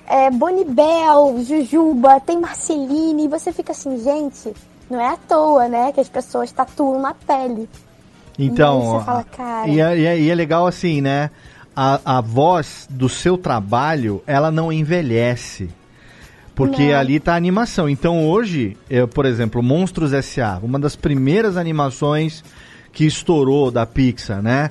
é, Bonibel, Jujuba, tem Marceline. E você fica assim, gente, não é à toa, né? Que as pessoas tatuam na pele. Então, E fala, cara. E é, e é- e é legal assim, né? A, a voz do seu trabalho, ela não envelhece. Porque Não. ali tá a animação. Então hoje, eu, por exemplo, Monstros S.A., uma das primeiras animações que estourou da Pixar, né?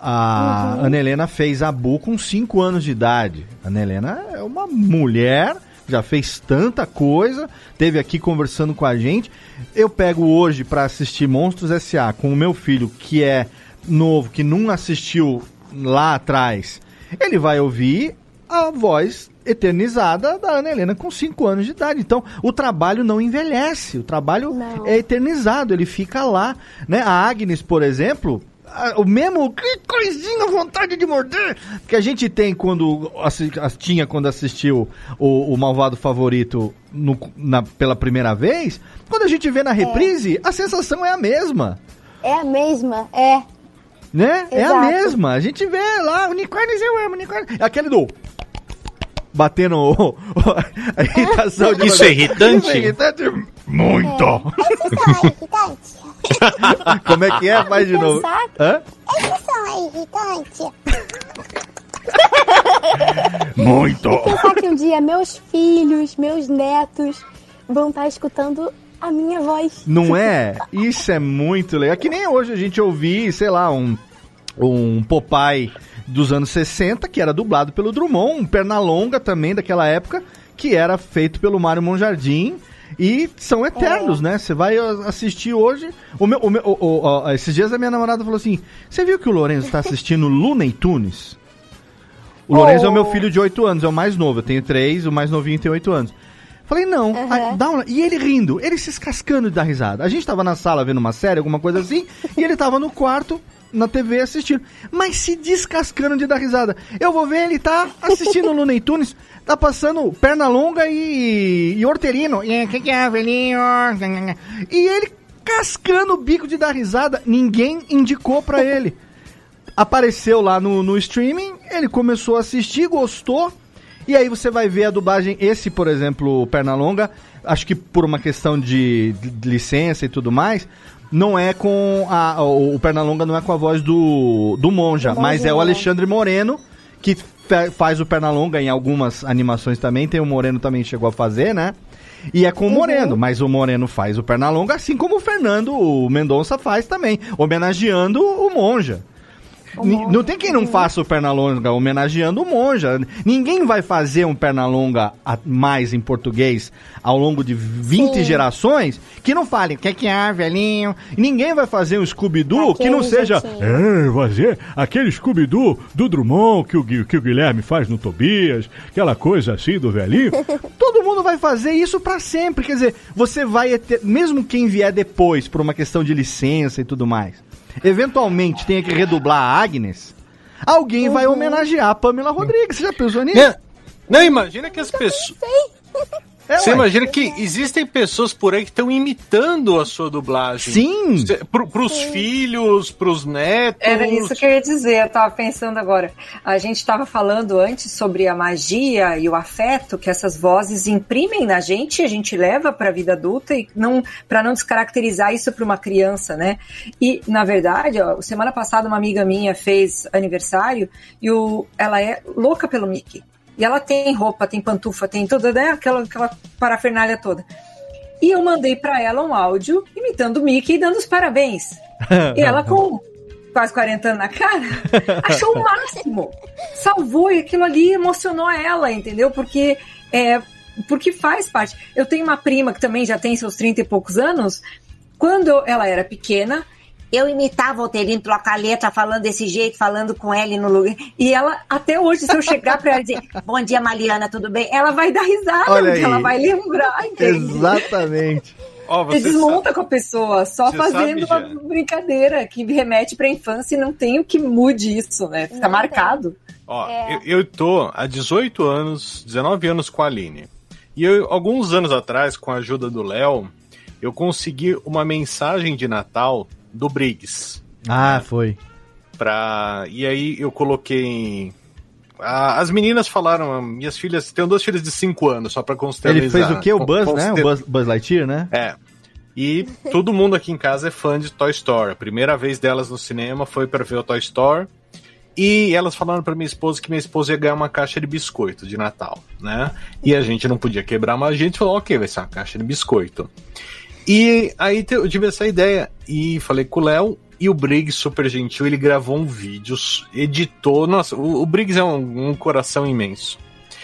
A Uhum. Ana Helena fez a Bu com 5 anos de idade. A Ana Helena é uma mulher, já fez tanta coisa, teve aqui conversando com a gente. Eu pego hoje pra assistir Monstros S.A. com o meu filho, que é novo, que não assistiu lá atrás. Ele vai ouvir a voz eternizada da Ana Helena com 5 anos de idade. Então, o trabalho não envelhece, o trabalho Não. é eternizado, ele fica lá, né? A Agnes, por exemplo, o mesmo que coisinha vontade de morder que a gente tem quando tinha quando assistiu o, o Malvado Favorito no- na- pela primeira vez, quando a gente vê na reprise, a sensação é a mesma. É a mesma, é. Né? É a Exato. mesma. A gente vê lá, unicórnios eu amo, unicórnio. Aquele do. Batendo o- a irritação de Isso é irritante? Isso é irritante? Muito! irritante. Como é que é? Faz de novo. Hã? Esse som é irritante. Muito! Pensar que um dia meus filhos, meus netos vão estar escutando a minha voz. Não é? Isso é muito legal. Que nem hoje a gente ouvir, sei lá, um, um Popeye dos anos 60, que era dublado pelo Drummond, um Pernalonga também daquela época, que era feito pelo Mário Monjardim. E são eternos, né? Você vai assistir hoje. O meu, o meu, o- o- esses dias a minha namorada falou assim: Você viu que o Lourenço está assistindo Looney Tunes? O Lourenço é o meu filho de 8 anos, é o mais novo. Eu tenho 3, o mais novinho tem 8 anos. Falei, não. Aham. Aí, dá uma- E ele rindo, ele se escascando de dar risada. A gente tava na sala vendo uma série, alguma coisa assim, e ele tava no quarto, na TV, assistindo. Mas se descascando de dar risada. Eu vou ver, ele tá assistindo Looney Tunes, tá passando Pernalonga e, e Hortelino. E o que, que é, velhinho? E ele cascando o bico de dar risada. Ninguém indicou pra ele apareceu lá no, no streaming, ele começou a assistir, gostou, e aí você vai ver a dublagem, esse, por exemplo, Pernalonga, acho que por uma questão de, de licença e tudo mais, não é com a, o, Pernalonga não é com a voz do, do Monja, mas é o. Alexandre Moreno, que fa- faz o Pernalonga em algumas animações também, tem o Moreno também chegou a fazer, né? E é com o Moreno, mas o Moreno faz o Pernalonga, assim como o Fernando o Mendonça faz também, homenageando o Monja. Não tem quem não faça o Pernalonga homenageando o Monja. Ninguém vai fazer um Pernalonga a mais em português ao longo de 20 Sim. gerações que não falem o que é que é, velhinho. Ninguém vai fazer um Scooby-Doo que não seja. jeitinho. É, fazer aquele Scooby-Doo do Drummond que o, que o Guilherme faz no Tobias, aquela coisa assim do velhinho. Todo mundo vai fazer isso pra sempre. Quer dizer, você vai. Mesmo quem vier depois, por uma questão de licença e tudo mais, eventualmente tenha que redublar a Agnes, alguém vai Uhum. homenagear a Pamela Rodrigues. Você já pensou nisso? Né? Não, imagina que as pessoas. É, Você ué. imagina que existem pessoas por aí que estão imitando a sua dublagem. Sim! Pro, pros filhos, pros netos. Era isso que eu ia dizer, eu tava pensando agora. A gente estava falando antes sobre a magia e o afeto que essas vozes imprimem na gente, e a gente leva para a vida adulta e não para não descaracterizar isso para uma criança, né? E na verdade, ó, semana passada uma amiga minha fez aniversário e o, ela é louca pelo Mickey. E ela tem roupa, tem pantufa, tem toda, né? Aquela, aquela parafernália toda. E eu mandei para ela um áudio imitando o Mickey e dando os parabéns. E ela com quase 40 anos na cara, achou o máximo. Salvou e aquilo ali emocionou ela, entendeu? Porque é, porque faz parte. Eu tenho uma prima que também já tem seus 30 e poucos anos. Quando ela era pequena, eu imitava o Otelino, trocar a letra, falando desse jeito, falando com ele no lugar. E ela, até hoje, se eu chegar pra ela dizer, bom dia, Mariana, tudo bem? Ela vai dar risada, Olha porque aí. ela vai lembrar, entende? Exatamente. Ó, Você desmonta sabe- com a pessoa, só Você fazendo sabe, uma brincadeira que me remete pra infância e não tem o que mude isso, né? Fica Não marcado. Ó, É. eu, eu tô há 18 anos, 19 anos com a Aline. E eu, alguns anos atrás, com a ajuda do Léo, eu consegui uma mensagem de Natal do Briggs. Ah, foi. Pra... E aí eu coloquei. as meninas falaram, minhas filhas, tenho duas filhas de 5 anos, só pra considerar. Ele fez o quê? O Buzz, né? O Buzz, Buzz Lightyear, né? É. E todo mundo aqui em casa é fã de Toy Story. A primeira vez delas no cinema foi para ver o Toy Story. E elas falaram para minha esposa que minha esposa ia ganhar uma caixa de biscoito de Natal, né? E a gente não podia quebrar, mas a gente falou, ok, vai ser uma caixa de biscoito. E aí te- eu tive essa ideia e falei com o Léo e o Briggs, super gentil, ele gravou um vídeo, editou. Nossa, o, o Briggs é um, um coração imenso.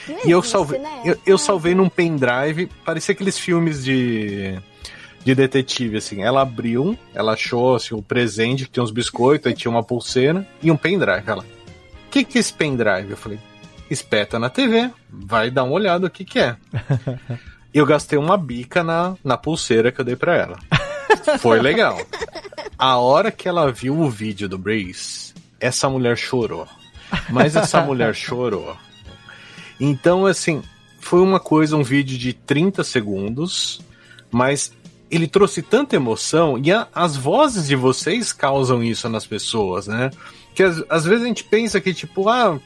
Não E eu salvei, né? eu, eu salvei num pendrive, parecia aqueles filmes de, de detetive, assim. Ela abriu, ela achou assim, o presente, que tinha uns biscoitos, aí tinha uma pulseira e um pendrive. Ela, o que, que é esse pendrive? Eu falei, espeta na TV, vai dar uma olhada o que, que é. eu gastei uma bica na, na pulseira que eu dei pra ela. Foi legal. A hora que ela viu o vídeo do Brace, essa mulher chorou. Mas essa mulher chorou. Então, assim, foi uma coisa, um vídeo de 30 segundos, mas ele trouxe tanta emoção e a- as vozes de vocês causam isso nas pessoas, né? Que às, vezes a gente pensa que, tipo, ah,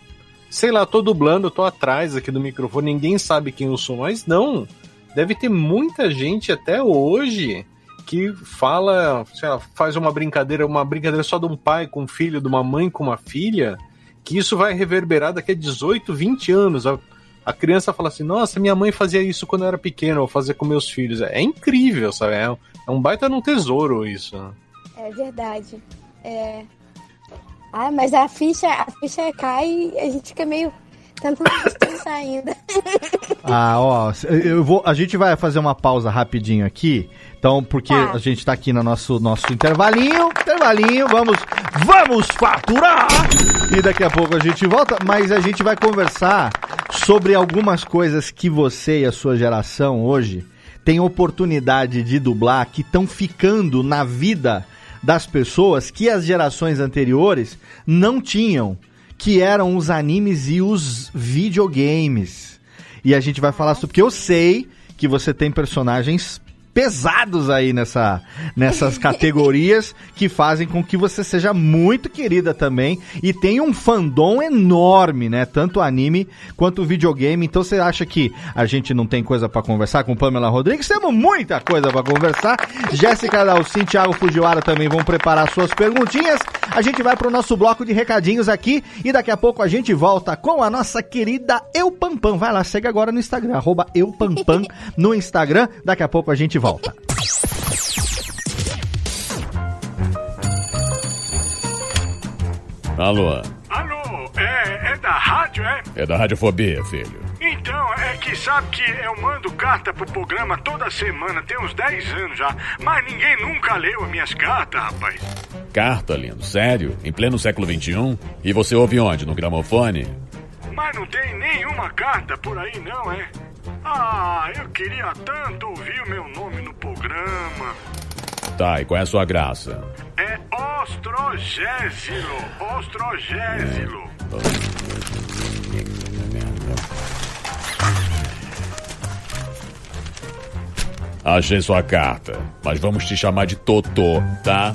sei lá, tô dublando, tô atrás aqui do microfone, ninguém sabe quem eu sou, mas não. Deve ter muita gente até hoje que fala, sei lá, faz uma brincadeira, uma brincadeira só de um pai com um filho, de uma mãe com uma filha, que isso vai reverberar daqui a 18, 20 anos. A, a criança fala assim: Nossa, minha mãe fazia isso quando eu era pequeno, eu fazia com meus filhos. É incrível, sabe? É, é um baita num tesouro isso. É verdade. É. Ah, mas a ficha, a ficha cai e a gente fica meio tentando descansar ainda. Ah, ó, eu vou, a gente vai fazer uma pausa rapidinho aqui. Então, porque Tá. a gente tá aqui no nosso nosso intervalinho, intervalinho, vamos vamos faturar. E daqui a pouco a gente volta, mas a gente vai conversar sobre algumas coisas que você e a sua geração hoje tem oportunidade de dublar que estão ficando na vida das pessoas que as gerações anteriores não tinham, que eram os animes e os videogames. E a gente vai falar sobre. Porque eu sei que você tem personagens pesados aí nessa, nessas categorias que fazem com que você seja muito querida também e tem um fandom enorme, né? Tanto anime quanto videogame. Então você acha que a gente não tem coisa pra conversar com Pamela Rodrigues? Temos muita coisa pra conversar. Jéssica Dalcin, Thiago Fujiwara também vão preparar suas perguntinhas. A gente vai pro nosso bloco de recadinhos aqui e daqui a pouco a gente volta com a nossa querida Eu Pampam. Vai lá, segue agora no Instagram, arroba Eu Pampam no Instagram. Daqui a pouco a gente volta. Alô, Alô, é, é da rádio, é? é da Radiofobia, filho. Então, é que sabe que eu mando carta pro programa toda semana, tem uns 10 anos já, mas ninguém nunca leu as minhas cartas, rapaz. Carta, lindo, sério? Em pleno século XXI? E você ouve onde? No gramofone? Mas não tem nenhuma carta por aí, não, é? Ah, eu queria tanto ouvir o meu nome no programa. Tá, e qual é a sua graça? É Ostrogésilo, Ostrogésilo. Achei sua carta, mas vamos te chamar de Totô, tá?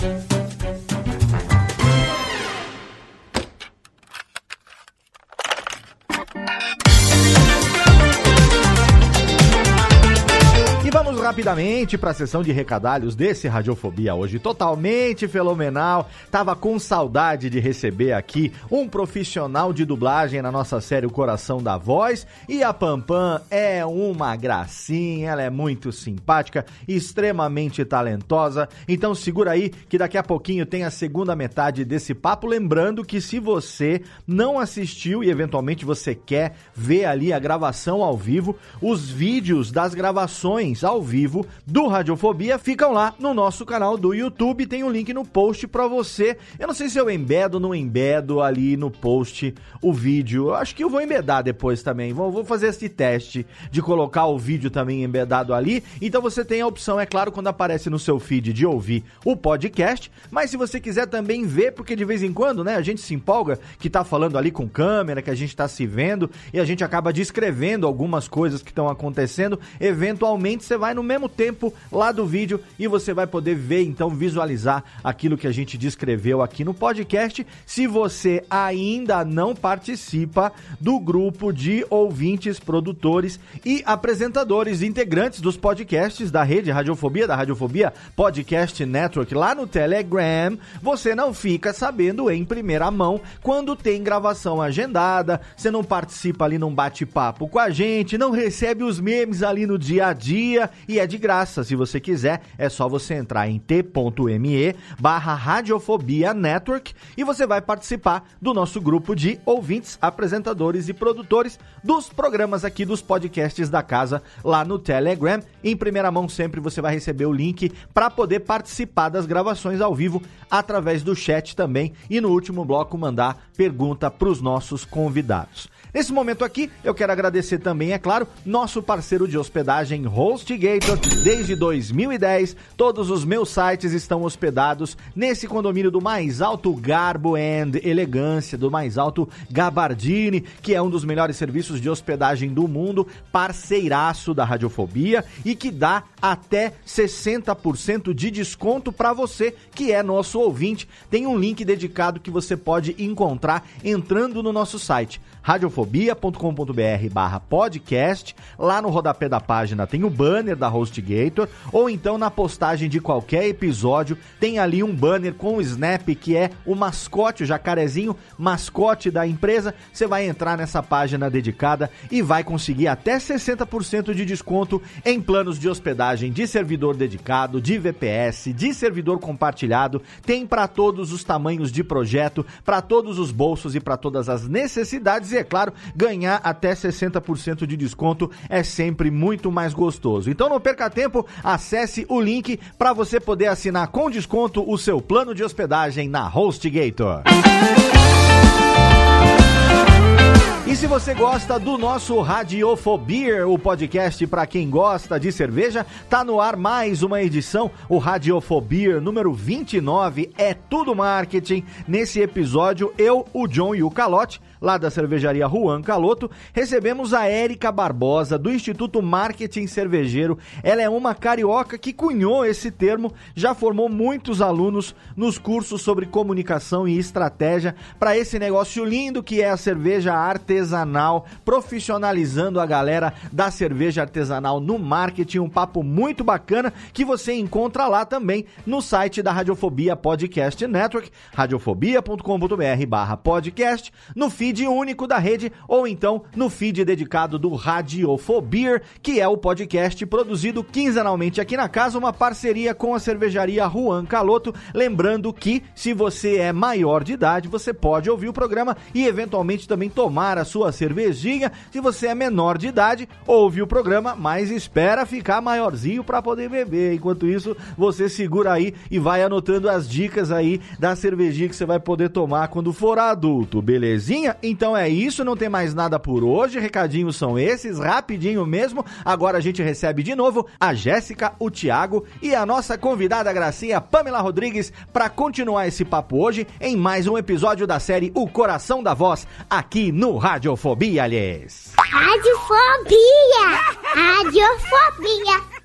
Rapidamente para a sessão de recadalhos desse Radiofobia hoje, totalmente fenomenal. Tava com saudade de receber aqui um profissional de dublagem na nossa série O Coração da Voz. E a Pampam é uma gracinha, ela é muito simpática, extremamente talentosa. Então segura aí que daqui a pouquinho tem a segunda metade desse papo. Lembrando que se você não assistiu e eventualmente você quer ver ali a gravação ao vivo, os vídeos das gravações ao vivo vivo do Radiofobia ficam lá no nosso canal do YouTube. Tem um link no post pra você. Eu não sei se eu embedo ou não embedo ali no post o vídeo. Eu acho que eu vou embedar depois também. Vou, vou fazer esse teste de colocar o vídeo também embedado ali. Então você tem a opção, é claro, quando aparece no seu feed de ouvir o podcast. Mas se você quiser também ver, porque de vez em quando, né, a gente se empolga que tá falando ali com câmera, que a gente tá se vendo e a gente acaba descrevendo algumas coisas que estão acontecendo. Eventualmente você vai no mesmo tempo lá do vídeo e você vai poder ver, então visualizar aquilo que a gente descreveu aqui no podcast. Se você ainda não participa do grupo de ouvintes, produtores e apresentadores integrantes dos podcasts da rede Radiofobia, da Radiofobia Podcast Network lá no Telegram, você não fica sabendo em primeira mão quando tem gravação agendada, você não participa ali num bate-papo com a gente, não recebe os memes ali no dia a dia e é de graça. Se você quiser, é só você entrar em t.me barra Radiofobia Network e você vai participar do nosso grupo de ouvintes, apresentadores e produtores dos programas aqui dos podcasts da casa lá no Telegram. Em primeira mão sempre você vai receber o link para poder participar das gravações ao vivo através do chat também e no último bloco mandar pergunta para os nossos convidados. Nesse momento aqui, eu quero agradecer também, é claro, nosso parceiro de hospedagem HostGator. Desde 2010, todos os meus sites estão hospedados nesse condomínio do mais alto garbo and elegância, do mais alto gabardine, que é um dos melhores serviços de hospedagem do mundo, parceiraço da Radiofobia e que dá até 60% de desconto para você que é nosso ouvinte. Tem um link dedicado que você pode encontrar entrando no nosso site radiofobia.com.br barra podcast. Lá no rodapé da página tem o banner da HostGator, ou então na postagem de qualquer episódio tem ali um banner com o Snap, que é o mascote, o jacarezinho, mascote da empresa. Você vai entrar nessa página dedicada e vai conseguir até 60% de desconto em planos de hospedagem de servidor dedicado, de VPS, de servidor compartilhado. Tem para todos os tamanhos de projeto, para todos os bolsos e para todas as necessidades e, é claro, ganhar até 60% de desconto é sempre muito mais gostoso. Então não perca tempo, acesse o link para você poder assinar com desconto o seu plano de hospedagem na HostGator. E se você gosta do nosso Radiofobia, o podcast para quem gosta de cerveja, tá no ar mais uma edição, o Radiofobia número 29, é tudo marketing. Nesse episódio, eu, o John e o Calote, lá da cervejaria Juan Caloto, recebemos a Érica Barbosa, do Instituto Marketing Cervejeiro. Ela é uma carioca que cunhou esse termo, já formou muitos alunos nos cursos sobre comunicação e estratégia para esse negócio lindo que é a cerveja artesanal, profissionalizando a galera da cerveja artesanal no marketing. Um papo muito bacana que você encontra lá também no site da Radiofobia Podcast Network, radiofobia.com.br podcast, no feed único da rede ou então no feed dedicado do Radiofobia, que é o podcast produzido quinzenalmente aqui na casa, uma parceria com a cervejaria Juan Caloto. Lembrando que se você é maior de idade, você pode ouvir o programa e eventualmente também tomar a sua cervejinha. Se você é menor de idade, ouve o programa, mas espera ficar maiorzinho para poder beber. Enquanto isso, você segura aí e vai anotando as dicas aí da cervejinha que você vai poder tomar quando for adulto, belezinha? Então é isso, não tem mais nada por hoje. Recadinhos são esses, rapidinho mesmo. Agora a gente recebe de novo a Jéssica, o Thiago e a nossa convidada gracinha Pamela Rodrigues para continuar esse papo hoje em mais um episódio da série O Coração da Voz aqui no Radiofobia, aliás. Radiofobia! Radiofobia!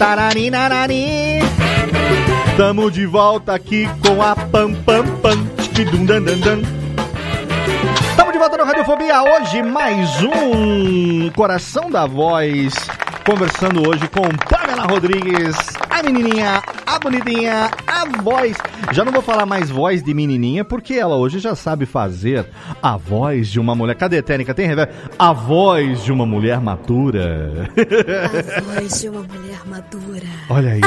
Tararinarari. Tamo de volta aqui com a Pam Pam Pam. tchikidum, dan, dan, dan. Tamo de volta no Radiofobia hoje, mais um Coração da Voz. Conversando hoje com Pamela Rodrigues, a menininha, a bonitinha, a voz. Já não vou falar mais voz de menininha, porque ela hoje já sabe fazer a voz de uma mulher. Cadê, Técnica? Tem reverb? A voz de uma mulher madura. A voz de uma mulher madura. Olha aí.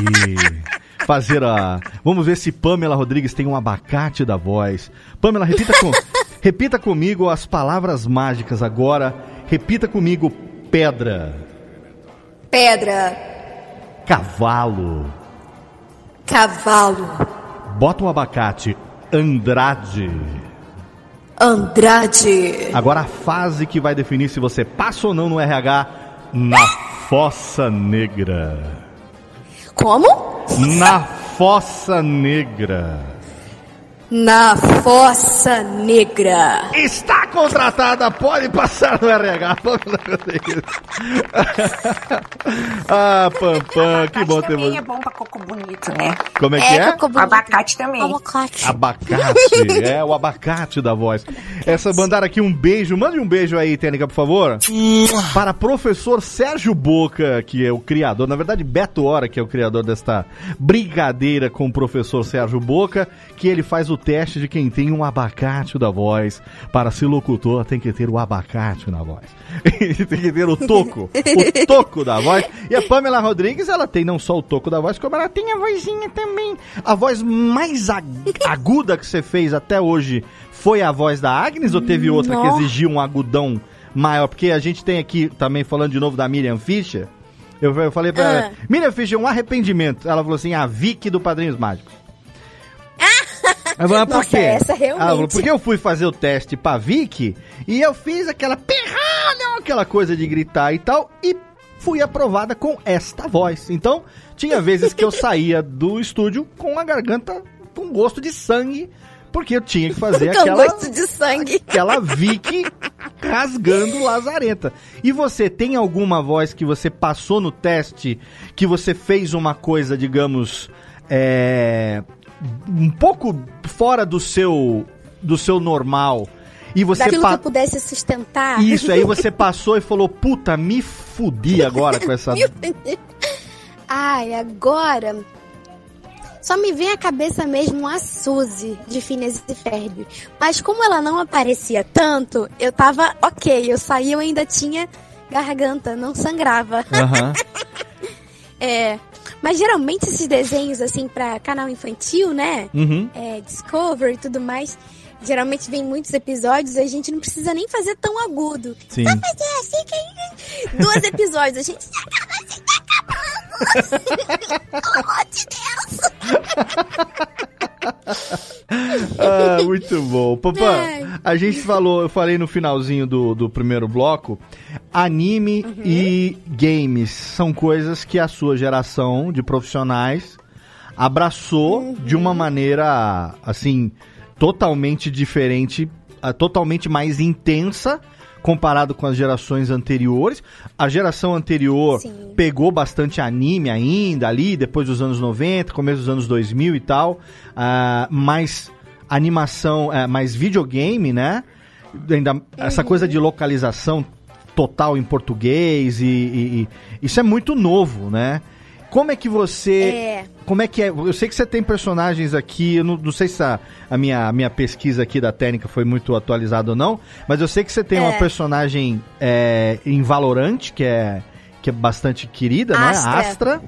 fazer a. Vamos ver se Pamela Rodrigues tem um abacate da voz. Pamela, repita, com... repita comigo as palavras mágicas agora. Repita comigo: pedra, Pedra, cavalo. cavalo, Bota um abacate. Andrade. Andrade, Agora a fase que vai definir se você passa ou não no RH na Fossa Negra. como? Na Fossa Negra. Na Fossa Negra. Está contratada, pode passar no RH. Pamela ah, Pampam, que bom ter também você. é bom pra coco bonito, né? Como é que é? cocô bonito. Abacate também. Abacate. Abacate, é o abacate da voz. Essa mandar aqui um beijo, mande um beijo aí, Tênica, por favor. Para professor Sérgio Boca, que é o criador, na verdade Beto Hora, que é o criador desta brincadeira com o professor Sérgio Boca, que ele faz o teste de quem tem um abacate da voz. Para ser locutor, tem que ter o abacate na voz. tem que ter o toco, o toco da voz. E a Pamela Rodrigues, ela tem não só o toco da voz, como ela tem a vozinha também. A voz mais ag- aguda que você fez até hoje foi a voz da Agnes ou teve outra que Nossa. exigiu um agudão maior? Porque a gente tem aqui, também falando de novo da Miriam Fischer, eu, eu falei pra Ah. ela, Miriam Fischer, um arrependimento. Ela falou assim, a Vicky do Padrinhos Mágicos. "Mas por quê?" essa realmente. Ela falou, porque eu fui fazer o teste pra Vicky e eu fiz aquela perrada, aquela coisa de gritar e tal, e fui aprovada com esta voz. Então, tinha vezes que eu saía do estúdio com a garganta com gosto de sangue, porque eu tinha que fazer Com aquela gosto de sangue. aquela Vicky rasgando lazarenta. E você tem alguma voz que você passou no teste, que você fez uma coisa, digamos, é, um pouco fora do seu do seu normal e você Daquilo pa- que eu pudesse sustentar. isso aí você passou e falou puta me fudi agora com essa Ai, agora. Só me vem à cabeça mesmo a Suzy, de Phineas e Ferb. Mas como ela não aparecia tanto, eu tava ok. Eu saí, eu ainda tinha garganta, não sangrava. Aham. É. Mas geralmente esses desenhos, assim, pra canal infantil, né? Uhum. É, Discovery e tudo mais. Geralmente vem muitos episódios, a gente não precisa nem fazer tão agudo. Sim. Só fazer assim que. Dois episódios, a gente já acaba assim, tá acabando. Pelo amor de Deus. Ah, muito bom. Papá, a gente falou, eu falei no finalzinho do, do primeiro bloco, anime e games são coisas que a sua geração de profissionais abraçou de uma maneira, assim, totalmente diferente, ah, totalmente mais intensa comparado com as gerações anteriores. A geração anterior Sim. pegou bastante anime ainda ali, depois dos anos 90, começo dos anos 2000 e tal, ah, mais animação, eh, mais videogame, né? Ainda essa coisa de localização total em português e, e- e isso é muito novo, né? Como é que você É. como é que é? Eu sei que você tem personagens aqui, eu não, não sei se a, a minha, a minha pesquisa aqui da técnica foi muito atualizada ou não, mas eu sei que você tem uma É. personagem é, em Valorant, que é, que é bastante querida, é? Astra. Astra.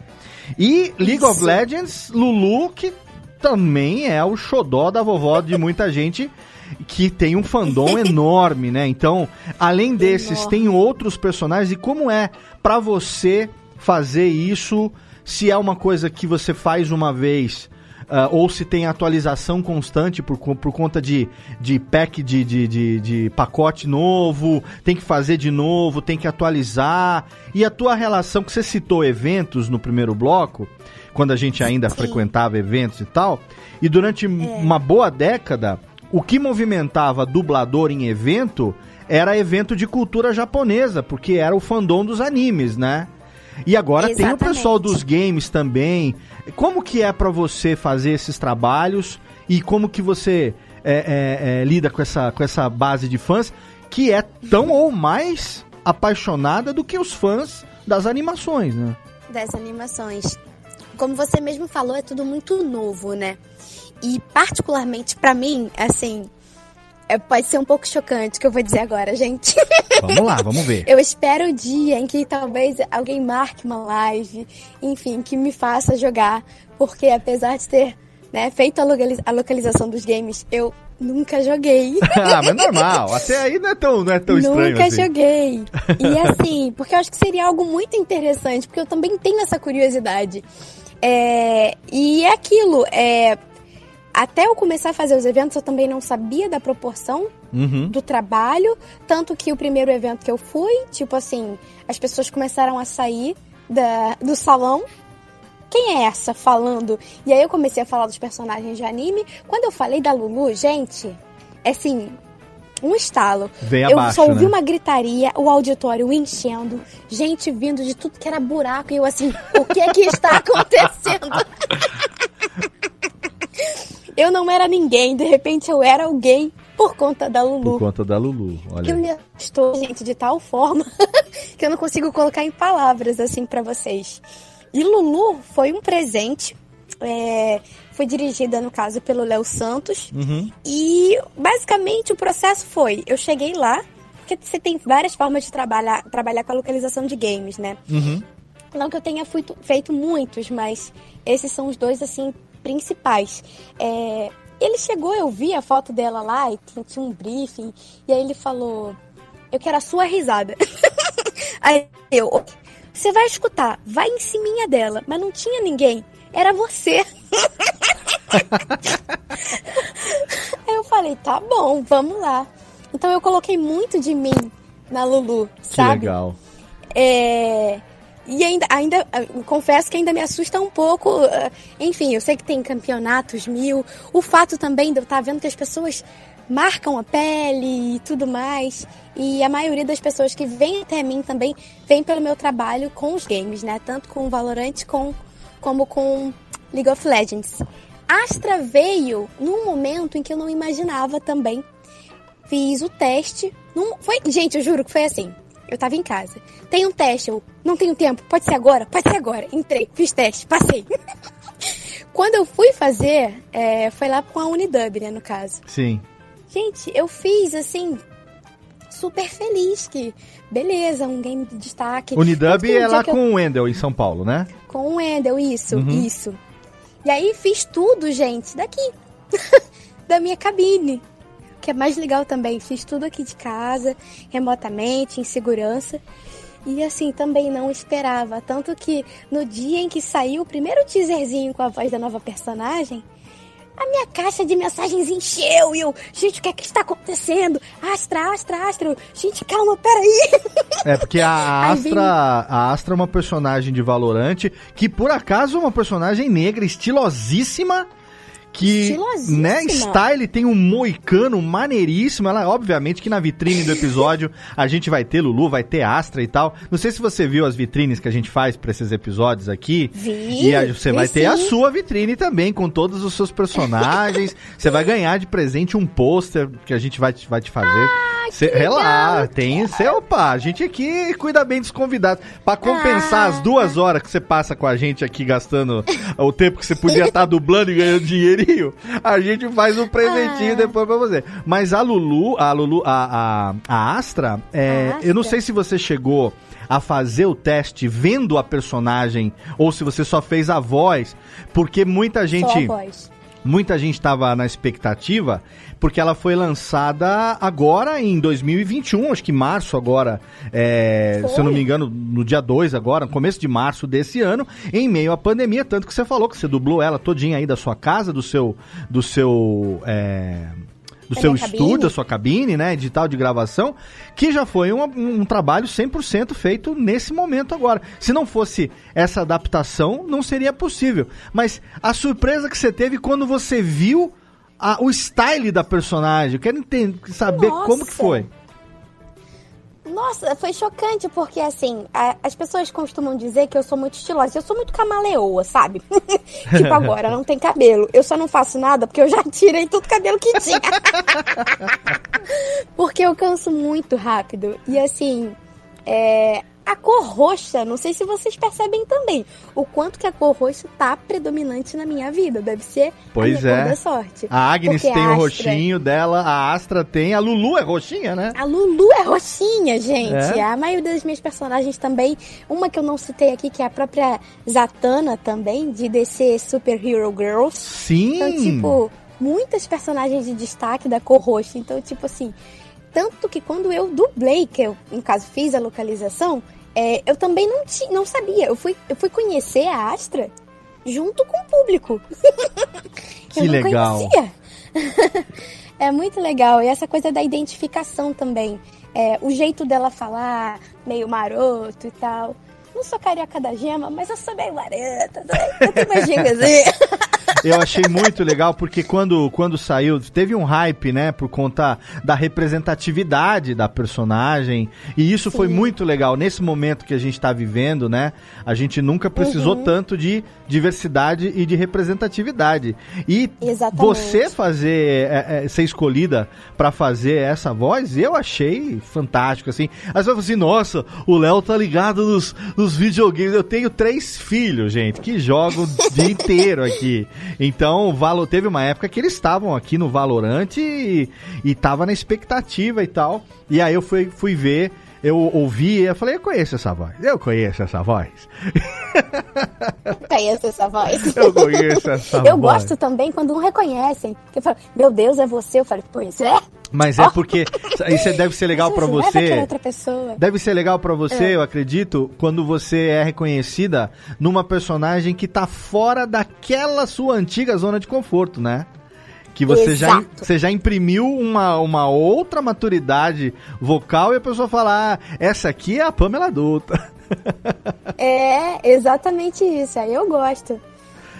E League of Isso. Legends, Lulu, que também é o xodó da vovó de muita gente que tem um fandom enorme, né? Então, além desses, Enorme. tem outros personagens. E como é pra você fazer isso? Se é uma coisa que você faz uma vez, ah, ou se tem atualização constante por, por conta de, de pack de, de, de, de pacote novo, tem que fazer de novo, tem que atualizar. E a tua relação, que você citou eventos no primeiro bloco, quando a gente ainda Sim. frequentava eventos e tal, e durante uma boa década, o que movimentava dublador em evento era evento de cultura japonesa, porque era o fandom dos animes, né? E agora tem o Exatamente. pessoal dos games também. Como que é pra você fazer esses trabalhos e como que você é, é, é, lida com essa, com essa base de fãs que é tão ou mais apaixonada do que os fãs das animações, né? das animações. Como você mesmo falou, é tudo muito novo, né? E particularmente pra mim, assim, é, pode ser um pouco chocante o que eu vou dizer agora, gente. Vamos lá, vamos ver. Eu espero o dia em que talvez alguém marque uma live, enfim, que me faça jogar, porque apesar de ter né, feito a, localiza a localização dos games, eu nunca joguei. ah, mas normal. Até aí não é tão, não é tão estranho Nunca assim. joguei. E assim, porque eu acho que seria algo muito interessante, porque eu também tenho essa curiosidade. É, e é aquilo, é, até eu começar a fazer os eventos, eu também não sabia da proporção Uhum. do trabalho. Tanto que o primeiro evento que eu fui, tipo assim, as pessoas começaram a sair da, do salão. Quem é essa falando? E aí eu comecei a falar dos personagens de anime. Quando eu falei da Lulu, gente, é assim, um estalo. Vem eu abaixo, só ouvi né? uma gritaria, o auditório enchendo, gente vindo de tudo que era buraco. E eu assim, o que é que está acontecendo? eu não era ninguém, de repente eu era alguém por conta da Lulu. Por conta da Lulu, olha. me assustou, gente, de tal forma que eu não consigo colocar em palavras assim pra vocês. E Lulu foi um presente. é, foi dirigida, no caso, pelo Léo Santos. Uhum. E basicamente o processo foi: eu cheguei lá, porque você tem várias formas de trabalhar, trabalhar com a localização de games, né? Uhum. Não que eu tenha feito, feito muitos, mas esses são os dois, assim, principais. É, ele chegou, eu vi a foto dela lá e tinha, um briefing, e aí ele falou: Eu quero a sua risada. aí eu, você vai escutar, vai em cima dela, mas não tinha ninguém, era você. aí eu falei: Tá bom, vamos lá. Então eu coloquei muito de mim na Lulu, Que sabe? legal. É, E ainda, ainda, eu confesso que ainda me assusta um pouco. eh, Enfim, eu sei que tem campeonatos mil. O fato também de eu estar vendo que as pessoas marcam a pele e tudo mais. E a maioria das pessoas que vêm até mim também vem pelo meu trabalho com os games, né? Tanto com Valorant com, como com League of Legends. Astra veio num momento em que eu não imaginava também. Fiz o teste. Num, foi, gente, eu juro que foi assim. Eu tava em casa. Tem um teste, eu não tenho tempo. Pode ser agora? Pode ser agora. Entrei, fiz teste, passei. Quando eu fui fazer, é, foi lá com a Unidub, né, no caso. Sim. Gente, eu fiz assim, super feliz que, beleza, um game de destaque. Unidub é lá eu- com o Wendel, em São Paulo, né? com o Wendel, isso, Uhum. isso. E aí fiz tudo, gente, daqui. da minha cabine. Que é mais legal também. Fiz tudo aqui de casa, remotamente, em segurança. E assim, também não esperava. Tanto que no dia em que saiu o primeiro teaserzinho com a voz da nova personagem, a minha caixa de mensagens encheu e eu, gente, o que é que está acontecendo? Astra, Astra, Astra. Gente, calma, peraí. É, porque a Astra, a Astra é uma personagem de Valorante que, por acaso, é uma personagem negra, estilosíssima. Que, né, style tem um moicano maneiríssimo. Ela, obviamente, que na vitrine do episódio a gente vai ter Lulu, vai ter Astra e tal. Não sei se você viu as vitrines que a gente faz pra esses episódios aqui. Vi, E a- você vai ter a sim. sua vitrine também, com todos os seus personagens. você vai ganhar de presente um pôster que a gente vai te, vai te fazer. Cê, relaxa, tem. Cê, opa, a gente aqui cuida bem dos convidados. Pra compensar Ah. as duas horas que você passa com a gente aqui gastando o tempo que você podia estar dublando e ganhando dinheirinho, a gente faz um presentinho Ah. depois pra você. Mas a Lulu, a Lulu, a, a, a Astra, é, A eu não Astra. sei se você chegou a fazer o teste vendo a personagem ou se você só fez a voz, porque muita Só a gente voz. Muita gente estava na expectativa, porque ela foi lançada agora em 2021, acho que março agora, é, se eu não me engano, no dia 2 agora, no começo de março desse ano, em meio à pandemia, tanto que você falou que você dublou ela todinha aí da sua casa, do seu do seu é, do Da seu estúdio, cabine. da sua cabine, né, digital de gravação, que já foi um, um trabalho 100% feito nesse momento agora. Se não fosse essa adaptação, não seria possível. Mas a surpresa que você teve quando você viu a- o style da personagem, eu quero entender, saber Nossa. como que foi. Nossa, foi chocante, porque assim, a- as pessoas costumam dizer que eu sou muito estilosa. Eu sou muito camaleoa, sabe? tipo agora, não tem cabelo. Eu só não faço nada porque eu já tirei todo o cabelo que tinha. porque eu canso muito rápido. E assim, é, a cor roxa, não sei se vocês percebem também, o quanto que a cor roxa tá predominante na minha vida. Deve ser Pois a é. da sorte. A Agnes Porque tem a o Astra- roxinho dela, a Astra tem, a Lulu é roxinha, né? A Lulu é roxinha, gente. É? A maioria das minhas personagens também. Uma que eu não citei aqui, que é a própria Zatanna também, de DC Super Hero Girls. Sim. Então, tipo, muitas personagens de destaque da cor roxa. Então, tipo assim, tanto que quando eu dublei, que eu, no caso, fiz a localização, é, eu também não, ti, não sabia. Eu fui, eu fui conhecer a Astra junto com o público. Que eu não legal. conhecia. é muito legal. E essa coisa da identificação também. É, o jeito dela falar, meio maroto e tal. Não sou carioca da gema, mas eu sou meio marota. né? Eu tenho uma gingazinha. Eu achei muito legal porque quando, quando saiu, teve um hype, né, por conta da representatividade da personagem. E isso foi muito legal. Nesse momento que a gente tá vivendo, né, a gente nunca precisou Uhum. tanto de diversidade e de representatividade. E Exatamente. você fazer, é, é, ser escolhida pra fazer essa voz, eu achei fantástico, assim. Eu falo assim, nossa, o Léo tá ligado nos, nos videogames. Eu tenho três filhos, gente, que jogam o dia inteiro aqui. Então, o Valo, teve uma época que eles estavam aqui no Valorant e, e tava na expectativa e tal. E aí eu fui, fui ver, eu ouvi e eu falei, eu conheço essa voz. Eu conheço essa voz. Conheço essa voz. Eu conheço essa Eu voz. gosto também quando não reconhecem. Que fala, meu Deus, é você. Eu falo, pois é. Mas é porque isso deve ser legal aquela você. outra pessoa. Deve ser legal pra você, É. eu acredito, quando você é reconhecida numa personagem que tá fora daquela sua antiga zona de conforto, né? Que você já, Exato. você já imprimiu uma, uma outra maturidade vocal e a pessoa fala, ah, essa aqui é a Pamela adulta. É, exatamente isso. Aí eu gosto.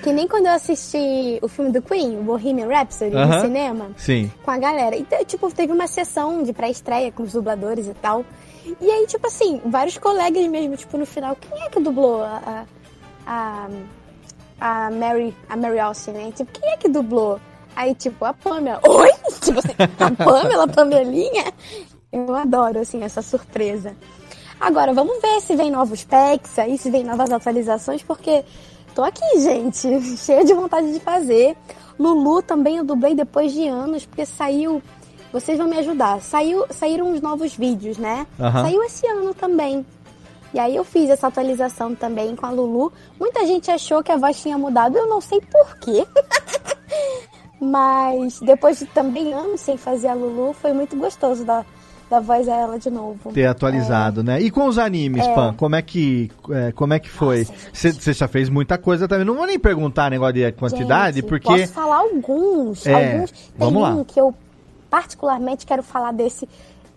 Que nem quando eu assisti o filme do Queen, o Bohemian Rhapsody, Aham. no cinema, Sim. com a galera. Então, tipo, teve uma sessão de pré-estreia com os dubladores e tal. E aí, tipo assim, vários colegas mesmo, tipo, no final, quem é que dublou a, a, a, a Mary, a Mary Austin, né? Tipo, quem é que dublou? Aí, tipo, a Pamela. Oi? Tipo assim, a Pamela, a Pamelinha? Eu adoro, assim, essa surpresa. Agora, vamos ver se vem novos packs aí, se vem novas atualizações, porque tô aqui, gente, cheia de vontade de fazer. Lulu também eu dublei depois de anos, porque saiu. Vocês vão me ajudar. Saiu, saíram uns novos vídeos, né? Aham. Saiu esse ano também. E aí eu fiz essa atualização também com a Lulu. Muita gente achou que a voz tinha mudado, eu não sei porquê. Mas depois de também anos sem fazer a Lulu, foi muito gostoso dar, dar voz a ela de novo. Ter atualizado, né? E com os animes, É. Pan, como é que, é, como é que foi? Você já fez muita coisa também. Não vou nem perguntar negócio de quantidade, Gente, porque... Posso falar alguns. É, alguns. Tem vamos lá. um que eu particularmente quero falar desse.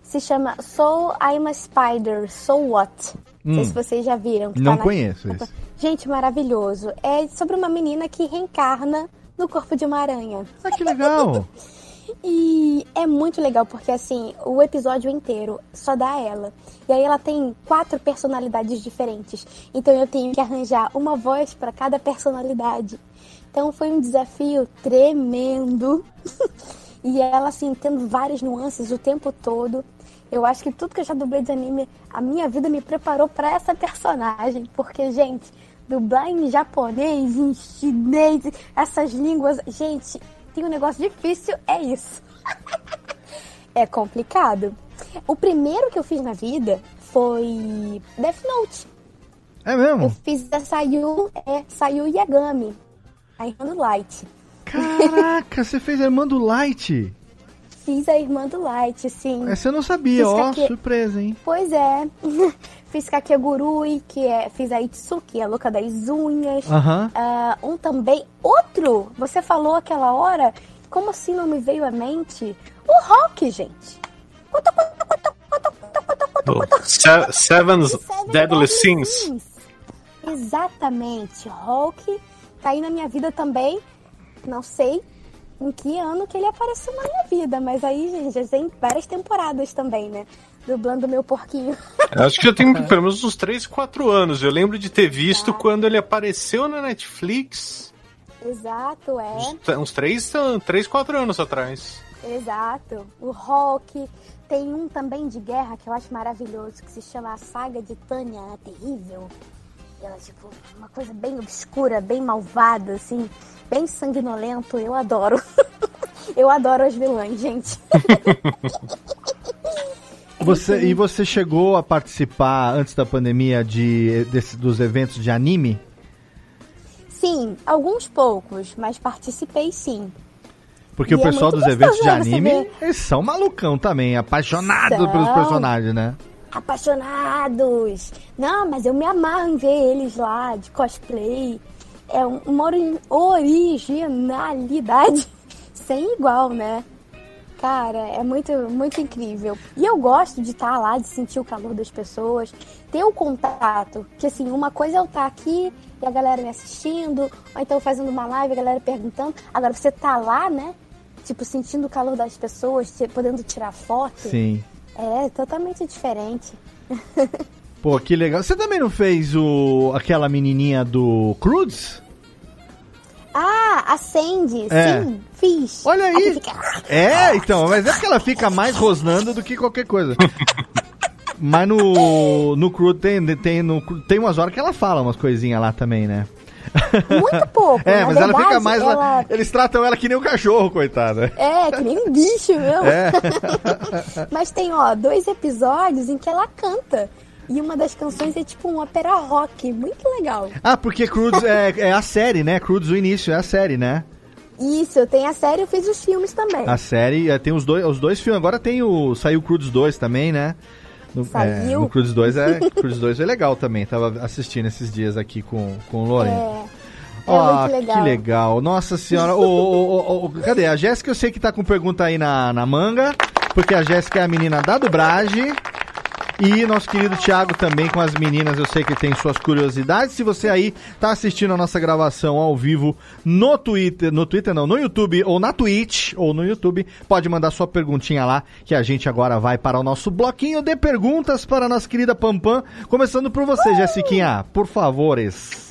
Se chama So I'm a Spider, So What? Não sei Hum. se vocês já viram. Não tá na- conheço esse. Gente, maravilhoso. É sobre uma menina que reencarna no corpo de uma aranha. Ah, que legal! E é muito legal porque assim, o episódio inteiro só dá ela. E aí ela tem quatro personalidades diferentes. Então eu tenho que arranjar uma voz para cada personalidade. Então foi um desafio tremendo. e ela assim tendo várias nuances o tempo todo. Eu acho que tudo que eu já dublei de anime, a minha vida me preparou para essa personagem, porque gente, dublar em japonês, em chinês, essas línguas, gente, tem um negócio difícil, é isso. é complicado. O primeiro que eu fiz na vida foi Death Note. É mesmo? Eu fiz a Sayu, é, Sayu Yagami, a irmã do Light. Caraca, você fez a irmã do Light? Fiz a irmã do Light, sim. Essa eu não sabia, Fiz ó, surpresa, hein? Pois é. fiz Kakegurui, que é. Fiz a Itsuki, a louca das unhas. Aham. Ah, um também. Outro! Você falou aquela hora. Como assim não me veio à mente? O Rock, gente. Se- Seven's Deadly Sins. Exatamente. Hulk tá aí na minha vida também. Não sei em que ano que ele apareceu na minha vida, mas aí, gente, já tem várias temporadas também, né? Dublando meu porquinho. Eu acho que já tem pelo menos uns 3, 4 anos. Eu lembro de ter visto quando ele apareceu na Netflix. Exato, é. Uns 3, 3 4 anos atrás. Exato. O Rock. Tem um também de guerra que eu acho maravilhoso, que se chama A Saga de Tânia a Terrível. Ela, tipo, uma coisa bem obscura, bem malvada, assim, bem sanguinolento. Eu adoro. eu adoro as vilãs, gente. Você, e você chegou a participar antes da pandemia de, desse- dos eventos de anime? sim, alguns poucos, mas participei sim. Porque E o é pessoal muito dos eventos de né, anime, eles são malucão também, apaixonados São. pelos personagens, né? Apaixonados! Não, mas eu me amarro em ver eles lá de cosplay. É um- uma ori- originalidade sem igual, né? Cara, é muito, muito incrível. E eu gosto de estar lá, de sentir o calor das pessoas, ter o contato. Que assim, uma coisa é eu estar aqui e a galera me assistindo, ou então fazendo uma live, a galera perguntando. Agora você tá lá, né? Tipo, sentindo o calor das pessoas, podendo tirar foto. Sim. É totalmente diferente. Pô, que legal. Você também não fez o aquela menininha do Crudes? Ah, acende, É. sim, fiz. Olha aí. Fica- É, então, mas é porque ela fica mais rosnando do que qualquer coisa. Mas no, no Crude tem, tem, no, tem umas horas que ela fala umas coisinhas lá também, né? Muito pouco. É, na mas ela verdade, fica mais. lá- ela- Eles tratam ela que nem um cachorro, coitada. É, que nem um bicho mesmo. É. Mas tem, ó, dois episódios em que ela canta. E uma das canções é tipo um ópera rock. Muito legal. Ah, porque Crudes é, é a série, né? Crudes o início é a série, né? Isso, tem a série, eu fiz os filmes também. A série é, tem os dois, os dois filmes. Agora tem o. Saiu Crudes 2 também, né? No, Saiu. É, no Crudes 2 é. Crudes 2 é legal também. Tava assistindo esses dias aqui com, com o Loren. É. É legal. que legal. Nossa senhora. Ô, ô, ô, ô, cadê? A Jéssica eu sei que tá com pergunta aí na, na manga, porque a Jéssica é a menina da dublagem. E nosso querido Thiago também com as meninas, eu sei que tem suas curiosidades. Se você aí tá assistindo a nossa gravação ao vivo no Twitter, no Twitter não, no YouTube ou na Twitch ou no YouTube, pode mandar sua perguntinha lá, que a gente agora vai para o nosso bloquinho de perguntas para a nossa querida Pampam. Começando por você, Jessiquinha, por favores.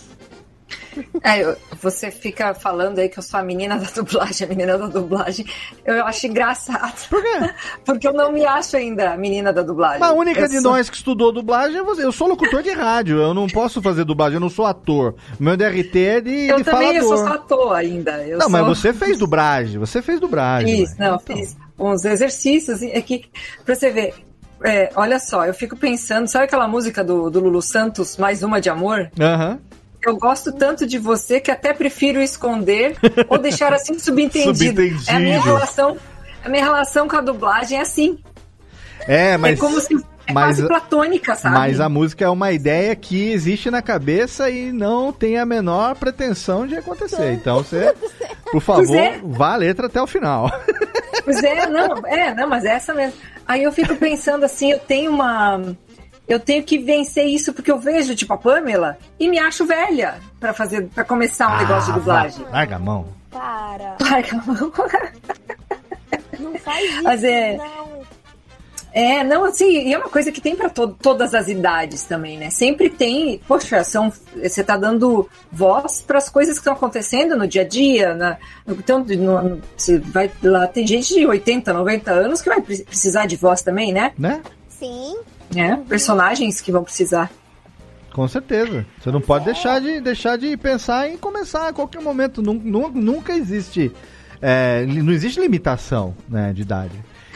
É, você fica falando aí que eu sou a menina da dublagem, a menina da dublagem. Eu acho engraçado. Por quê? Porque eu não me acho ainda a menina da dublagem. A única Eu de sou- nós que estudou dublagem é você. Eu sou locutor de rádio, eu não posso fazer dublagem, eu não sou ator. Meu DRT é de, Eu de também eu sou falador. só ator ainda. Eu não, mas sou- você fez dublagem, você fez dublagem. Fiz, ué. não, fiz uns exercícios aqui pra você ver. É, olha só, eu fico pensando, sabe aquela música do, do Lulu Santos, Mais Uma de Amor? Aham. Eu gosto tanto de você que até prefiro esconder ou deixar assim subentendido. Subentendido. É a minha relação, a minha relação com a dublagem é assim. É, mas. é como se é mas- quase platônica, sabe? Mas a música é uma ideia que existe na cabeça e não tem a menor pretensão de acontecer. Então você, por favor, é. vá a letra até o final. Pois é, não, é, não, mas é essa mesmo. Aí eu fico pensando assim, eu tenho uma. Eu tenho que vencer isso porque eu vejo, tipo, a Pamela e me acho velha pra fazer, para começar um negócio de Ah, dublagem. Larga a mão. Para, Larga a mão. não faz isso, Mas é- não. É, não, assim, e é uma coisa que tem pra to todas as idades também, né? Sempre tem, poxa, são, você tá dando voz para as coisas que estão acontecendo no dia a dia, na, então, no, no- você vai lá, tem gente de 80, 90 anos que vai pre- precisar de voz também, né? Né? Sim, É, personagens que vão precisar. Com certeza. Você não pode deixar de, deixar de pensar em começar a qualquer momento. Nun- nun- Nunca existe. é, não existe limitação né, de idade.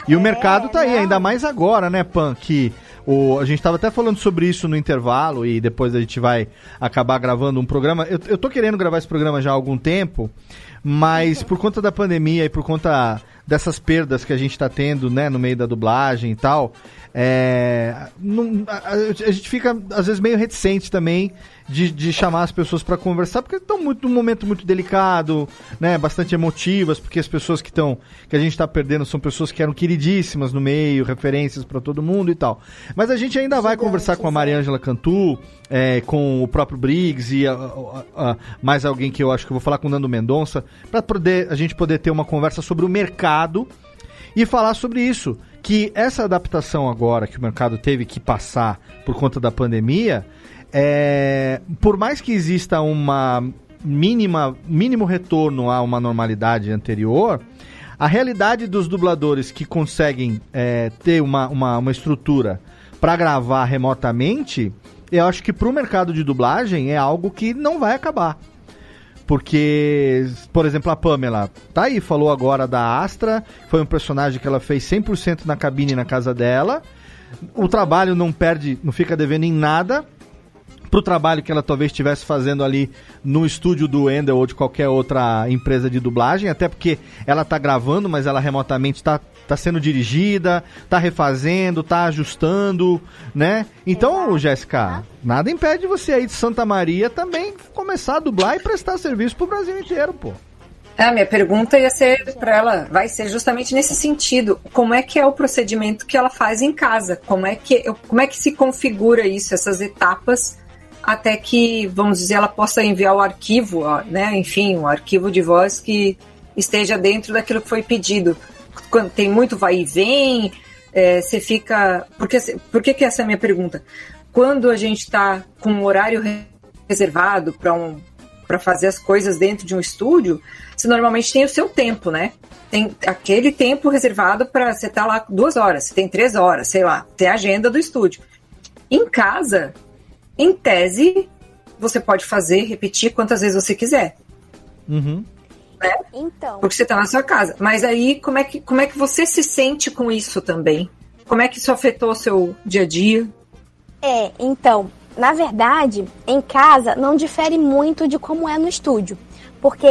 E o mercado tá aí, não. ainda mais agora, né, Pan? Que o, a gente tava até falando sobre isso no intervalo e depois a gente vai acabar gravando um programa. Eu, eu tô querendo gravar esse programa já há algum tempo, mas por conta da pandemia e por conta dessas perdas que a gente tá tendo, né, no meio da dublagem e tal, é, não- a- a gente fica às vezes meio reticente também de, de chamar as pessoas para conversar, porque estão muito num momento muito delicado, né, bastante emotivas, porque as pessoas que estão que a gente tá perdendo são pessoas que eram queridíssimas no meio, referências para todo mundo e tal. Mas a gente ainda vai conversar com a Mariângela Cantu, é, com o próprio Briggs e a- a- a- mais alguém que eu acho que eu vou falar com o Nando Mendonça, para poder a gente poder ter uma conversa sobre o mercado e falar sobre isso. Que essa adaptação agora que o mercado teve que passar por conta da pandemia, é, por mais que exista uma mínima mínimo retorno a uma normalidade anterior, A realidade dos dubladores que conseguem é, ter uma, uma, uma estrutura para gravar remotamente, eu acho que pro mercado de dublagem é algo que não vai acabar. Porque, por exemplo, a Pamela, tá aí, falou agora da Astra, foi um personagem que ela fez 100% na cabine na casa dela. O trabalho não perde, não fica devendo em nada pro trabalho que ela talvez estivesse fazendo ali no estúdio do Ender ou de qualquer outra empresa de dublagem, até porque ela tá gravando, mas ela remotamente tá, tá sendo dirigida, tá refazendo, tá ajustando, né? Então, Jéssica, nada impede você aí de Santa Maria também começar a dublar e prestar serviço pro Brasil inteiro, pô. A minha pergunta ia ser para ela, vai ser justamente nesse sentido. Como é que é o procedimento que ela faz em casa? Como é que, como é que se configura isso, essas etapas, até que, vamos dizer, ela possa enviar o arquivo, né? Enfim, um arquivo de voz que esteja dentro daquilo que foi pedido. Quando tem muito vai e vem, é, você fica. Por que, por que, que essa é a minha pergunta? Quando a gente está com um horário reservado para um fazer as coisas dentro de um estúdio, você normalmente tem o seu tempo, né? Tem aquele tempo reservado para você estar tá lá duas horas, você tem três horas, sei lá, tem a agenda do estúdio. Em casa, em tese, você pode fazer, repetir quantas vezes você quiser. Uhum. Né? Então. Porque você está na sua casa. Mas aí, como é, que, como é que você se sente com isso também? Como é que isso afetou o seu dia a dia? É, então, na verdade, em casa não difere muito de como é no estúdio, porque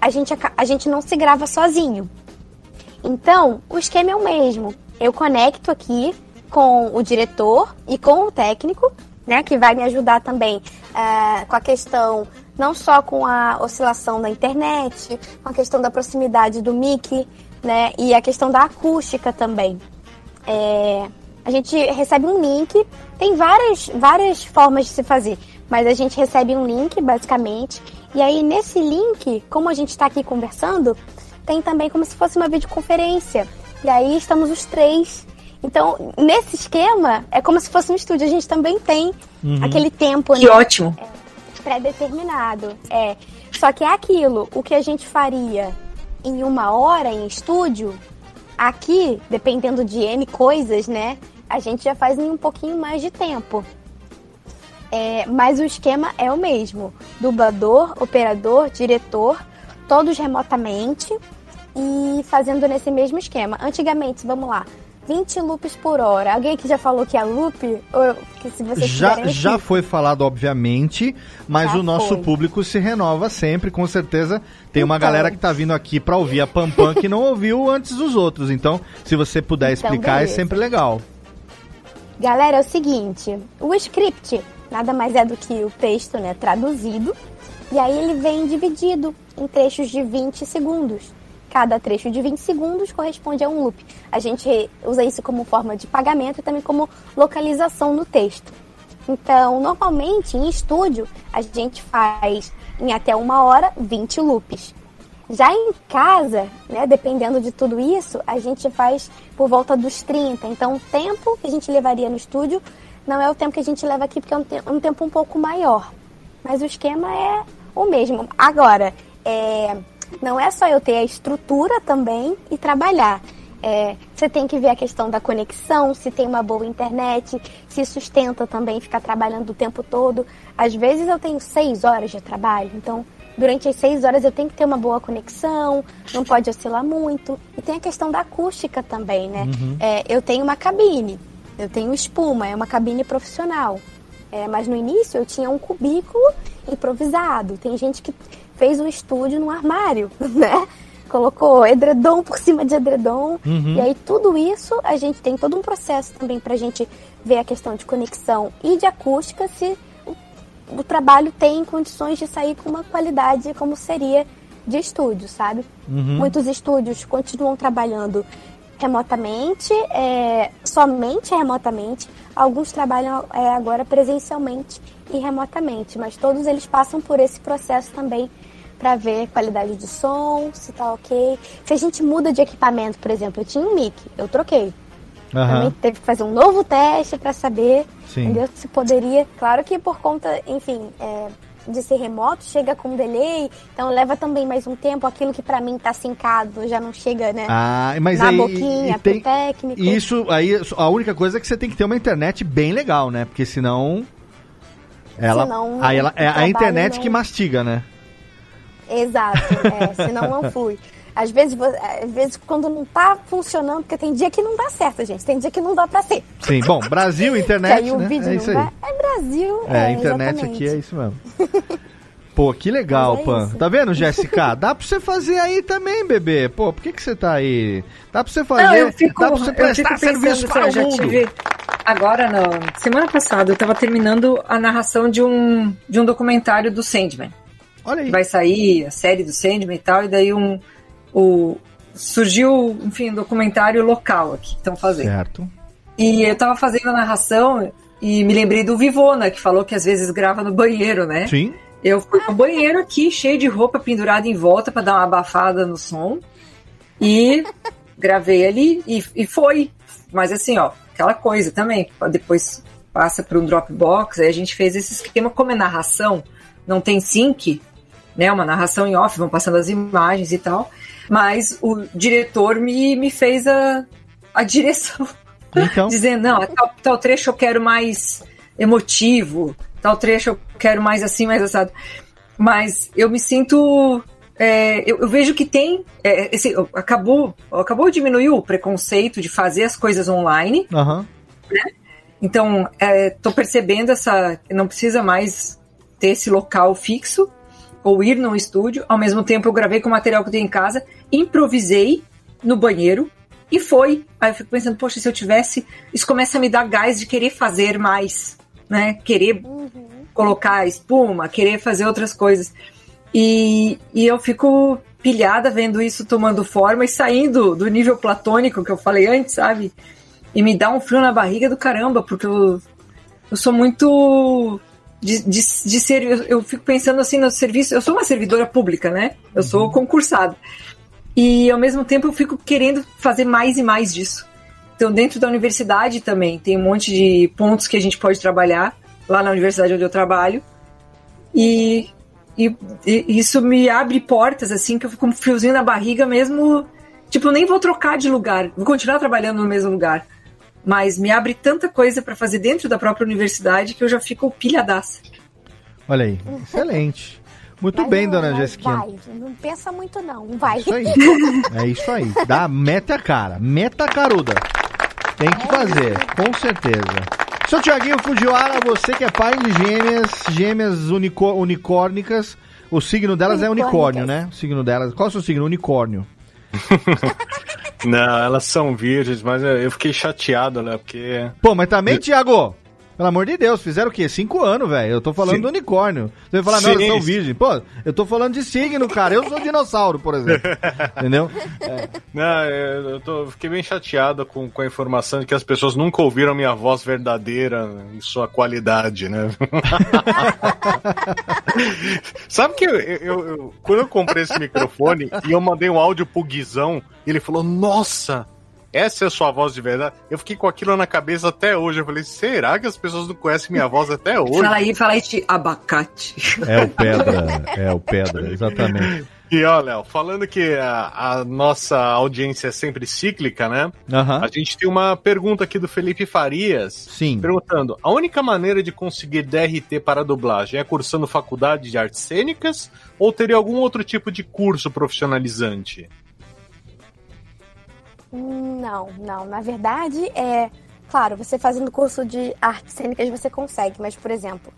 a gente, a gente não se grava sozinho. Então, o esquema é o mesmo. Eu conecto aqui com o diretor e com o técnico, né, que vai me ajudar também é, com a questão não só com a oscilação da internet, com a questão da proximidade do mic, né, e a questão da acústica também. É, a gente recebe um link, tem várias, várias formas de se fazer, mas a gente recebe um link, basicamente, e aí nesse link, como a gente está aqui conversando, tem também como se fosse uma videoconferência. E aí estamos os três. Então, nesse esquema, é como se fosse um estúdio. A gente também tem Uhum. aquele tempo Que né, ótimo. pré-determinado. É. Só que é aquilo, o que a gente faria em uma hora em estúdio, aqui, dependendo de N coisas, né? A gente já faz em um pouquinho mais de tempo. É, mas o esquema é o mesmo: dublador, operador, diretor, todos remotamente e fazendo nesse mesmo esquema. Antigamente, vamos lá, 20 loops por hora. Alguém aqui já falou que é loop? Ou que se vocês Já, quiserem já foi falado, obviamente, mas Já o nosso foi. público se renova sempre, com certeza. Tem uma Então. galera que tá vindo aqui pra ouvir a Pam Pam que não ouviu antes dos outros. Então, se você puder Então, explicar, beleza. é sempre legal. Galera, é o seguinte, o script nada mais é do que o texto, né, traduzido, e aí ele vem dividido em trechos de 20 segundos. Cada trecho de 20 segundos corresponde a um loop. A gente usa isso como forma de pagamento e também como localização no texto. Então, normalmente em estúdio, a gente faz em até uma hora 20 loops. Já em casa, né, dependendo de tudo isso, a gente faz por volta dos 30. Então, o tempo que a gente levaria no estúdio não é o tempo que a gente leva aqui, porque é um, te- tempo um pouco maior. Mas o esquema é o mesmo. Agora, é, não é só eu ter a estrutura também e trabalhar. É, você tem que ver a questão da conexão, se tem uma boa internet, se sustenta também ficar trabalhando o tempo todo. Às vezes eu tenho seis horas de trabalho, então durante as seis horas eu tenho que ter uma boa conexão, não pode oscilar muito. E tem a questão da acústica também, né? É, eu tenho uma cabine, eu tenho espuma, é uma cabine profissional. É, mas no início eu tinha um cubículo improvisado. Tem gente que fez um estúdio num armário, né? Colocou edredom por cima de edredom. Uhum. E aí tudo isso a gente tem todo um processo também pra gente ver a questão de conexão e de acústica se o, o trabalho tem condições de sair com uma qualidade como seria de estúdio, sabe? Uhum. Muitos estúdios continuam trabalhando remotamente, é, somente remotamente. Alguns trabalham é, agora presencialmente e remotamente, mas todos eles passam por esse processo também para ver qualidade de som, se tá ok. Se a gente muda de equipamento, por exemplo, eu tinha um mic, eu troquei. Também Aham. teve que fazer um novo teste para saber Sim. entendeu? se poderia. Claro que por conta, enfim, é, de ser remoto, chega com delay, então leva também mais um tempo. Aquilo que pra mim tá sincado já não chega, né? Ah, mas na aí boquinha, tem, pro técnico. Isso aí, a única coisa é que você tem que ter uma internet bem legal, né? Porque senão ela Senão, aí ela é a internet não- que mastiga, né? Exato, é, senão não flui. Às vezes, às vezes, quando não tá funcionando, porque tem dia que não dá certo, gente. Tem dia que não dá pra ser. Sim, bom, Brasil, que internet, aí o né? vídeo É não isso aí. vai. É Brasil. É, é, internet exatamente. aqui é isso mesmo. Pô, que legal, é Pan. isso. Tá vendo, Jéssica? Dá pra você fazer aí também, bebê. Pô, por que, que você tá aí? Dá pra você fazer. Não, eu fico, dá pra você eu prestar serviço para o já mundo. tive agora na semana passada eu tava terminando a narração de um de um documentário do Sandman. Olha aí. Vai sair a série do Sandman e tal e daí um o surgiu, enfim, um documentário local aqui que estão fazendo. Certo. E eu tava fazendo a narração e me lembrei do Vivona, que falou que às vezes grava no banheiro, né? Sim. Eu fui no banheiro aqui, cheio de roupa pendurada em volta para dar uma abafada no som. E gravei ali e, e foi. Mas assim, ó, aquela coisa também. Depois passa para um Dropbox. Aí a gente fez esse esquema como é narração, não tem sync, né? Uma narração em off, vão passando as imagens e tal. Mas o diretor me, me fez a, a direção. Então. Dizendo, não, tal, tal trecho eu quero mais emotivo, tal trecho eu quero mais assim, mais assado. Mas eu me sinto. é, eu, eu vejo que tem. é, esse, acabou, acabou de diminuir o preconceito de fazer as coisas online. Aham. Então, estou percebendo essa. Não precisa mais ter esse local fixo ou ir num estúdio. Ao mesmo tempo, eu gravei com o material que eu tenho em casa, improvisei no banheiro e foi. Aí eu fico pensando, poxa, se eu tivesse. Isso começa a me dar gás de querer fazer mais, né? Querer colocar espuma, querer fazer outras coisas. E, e eu fico pilhada vendo isso tomando forma e saindo do nível platônico que eu falei antes, sabe? E me dá um frio na barriga do caramba, porque eu, eu sou muito. De, de, de ser. Eu, eu fico pensando assim no serviço. Eu sou uma servidora pública, né? Eu sou concursada. E ao mesmo tempo eu fico querendo fazer mais e mais disso. Então, dentro da universidade também, tem um monte de pontos que a gente pode trabalhar, lá na universidade onde eu trabalho. E, e, e isso me abre portas, assim, que eu fico com um friozinho na barriga mesmo. Tipo, nem vou trocar de lugar, vou continuar trabalhando no mesmo lugar. Mas me abre tanta coisa para fazer dentro da própria universidade que eu já fico pilhadaça. Olha aí. Excelente. Muito Vai, bem, Luana, dona Jessiquinha. Vai, não pensa muito não, vai. Isso aí. É isso aí. Dá, mete a cara. Meta a caruda. Tem que fazer, com certeza. Seu Tiaguinho Fujiwara, você que é pai de gêmeas, gêmeas unico- unicórnicas. O signo delas é unicórnio, né? O signo delas. Qual é o seu signo? Unicórnio. Não, elas são virgens, mas eu fiquei chateado, né? Porque. Pô, mas também, Tiago, pelo amor de Deus, fizeram o quê? Cinco anos, velho. Eu tô falando Sim. do unicórnio. Você vai falar, não, Sim. são virgem. Pô, eu tô falando de signo, cara. Eu sou dinossauro, por exemplo. Entendeu? Não, eu eu tô, fiquei bem chateado com, com a informação de que as pessoas nunca ouviram minha voz verdadeira em sua qualidade, né? Sabe que eu, eu- eu- quando eu comprei esse microfone e eu mandei um áudio pro Guizão, ele falou: Nossa, essa é a sua voz de verdade? Eu fiquei com aquilo na cabeça até hoje. Eu falei: Será que as pessoas não conhecem minha voz até hoje? Fala aí, fala aí de abacate. É o Pedra. É o Pedra, exatamente. E ó, Léo, falando que a, a nossa audiência é sempre cíclica, né? Aham. A gente tem uma pergunta aqui do Felipe Farias. Sim. Perguntando: a única maneira de conseguir DRT para dublagem é cursando faculdade de artes cênicas ou teria algum outro tipo de curso profissionalizante? Não, não. Na verdade, é. Claro, você fazendo curso de artes cênicas você consegue, mas, por exemplo,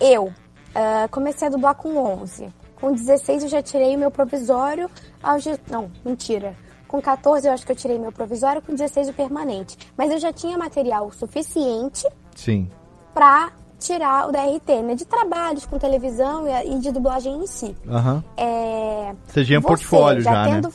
eu ah, comecei a dublar com 11. Com 16 eu já tirei o meu provisório. Aos Não, mentira. Com 14 eu acho que eu tirei meu provisório, com 16 o permanente. Mas eu já tinha material suficiente Sim. pra tirar o DRT, né? De trabalhos com televisão e- de dublagem em si. Aham. É... Você tinha um portfólio já, tendo né?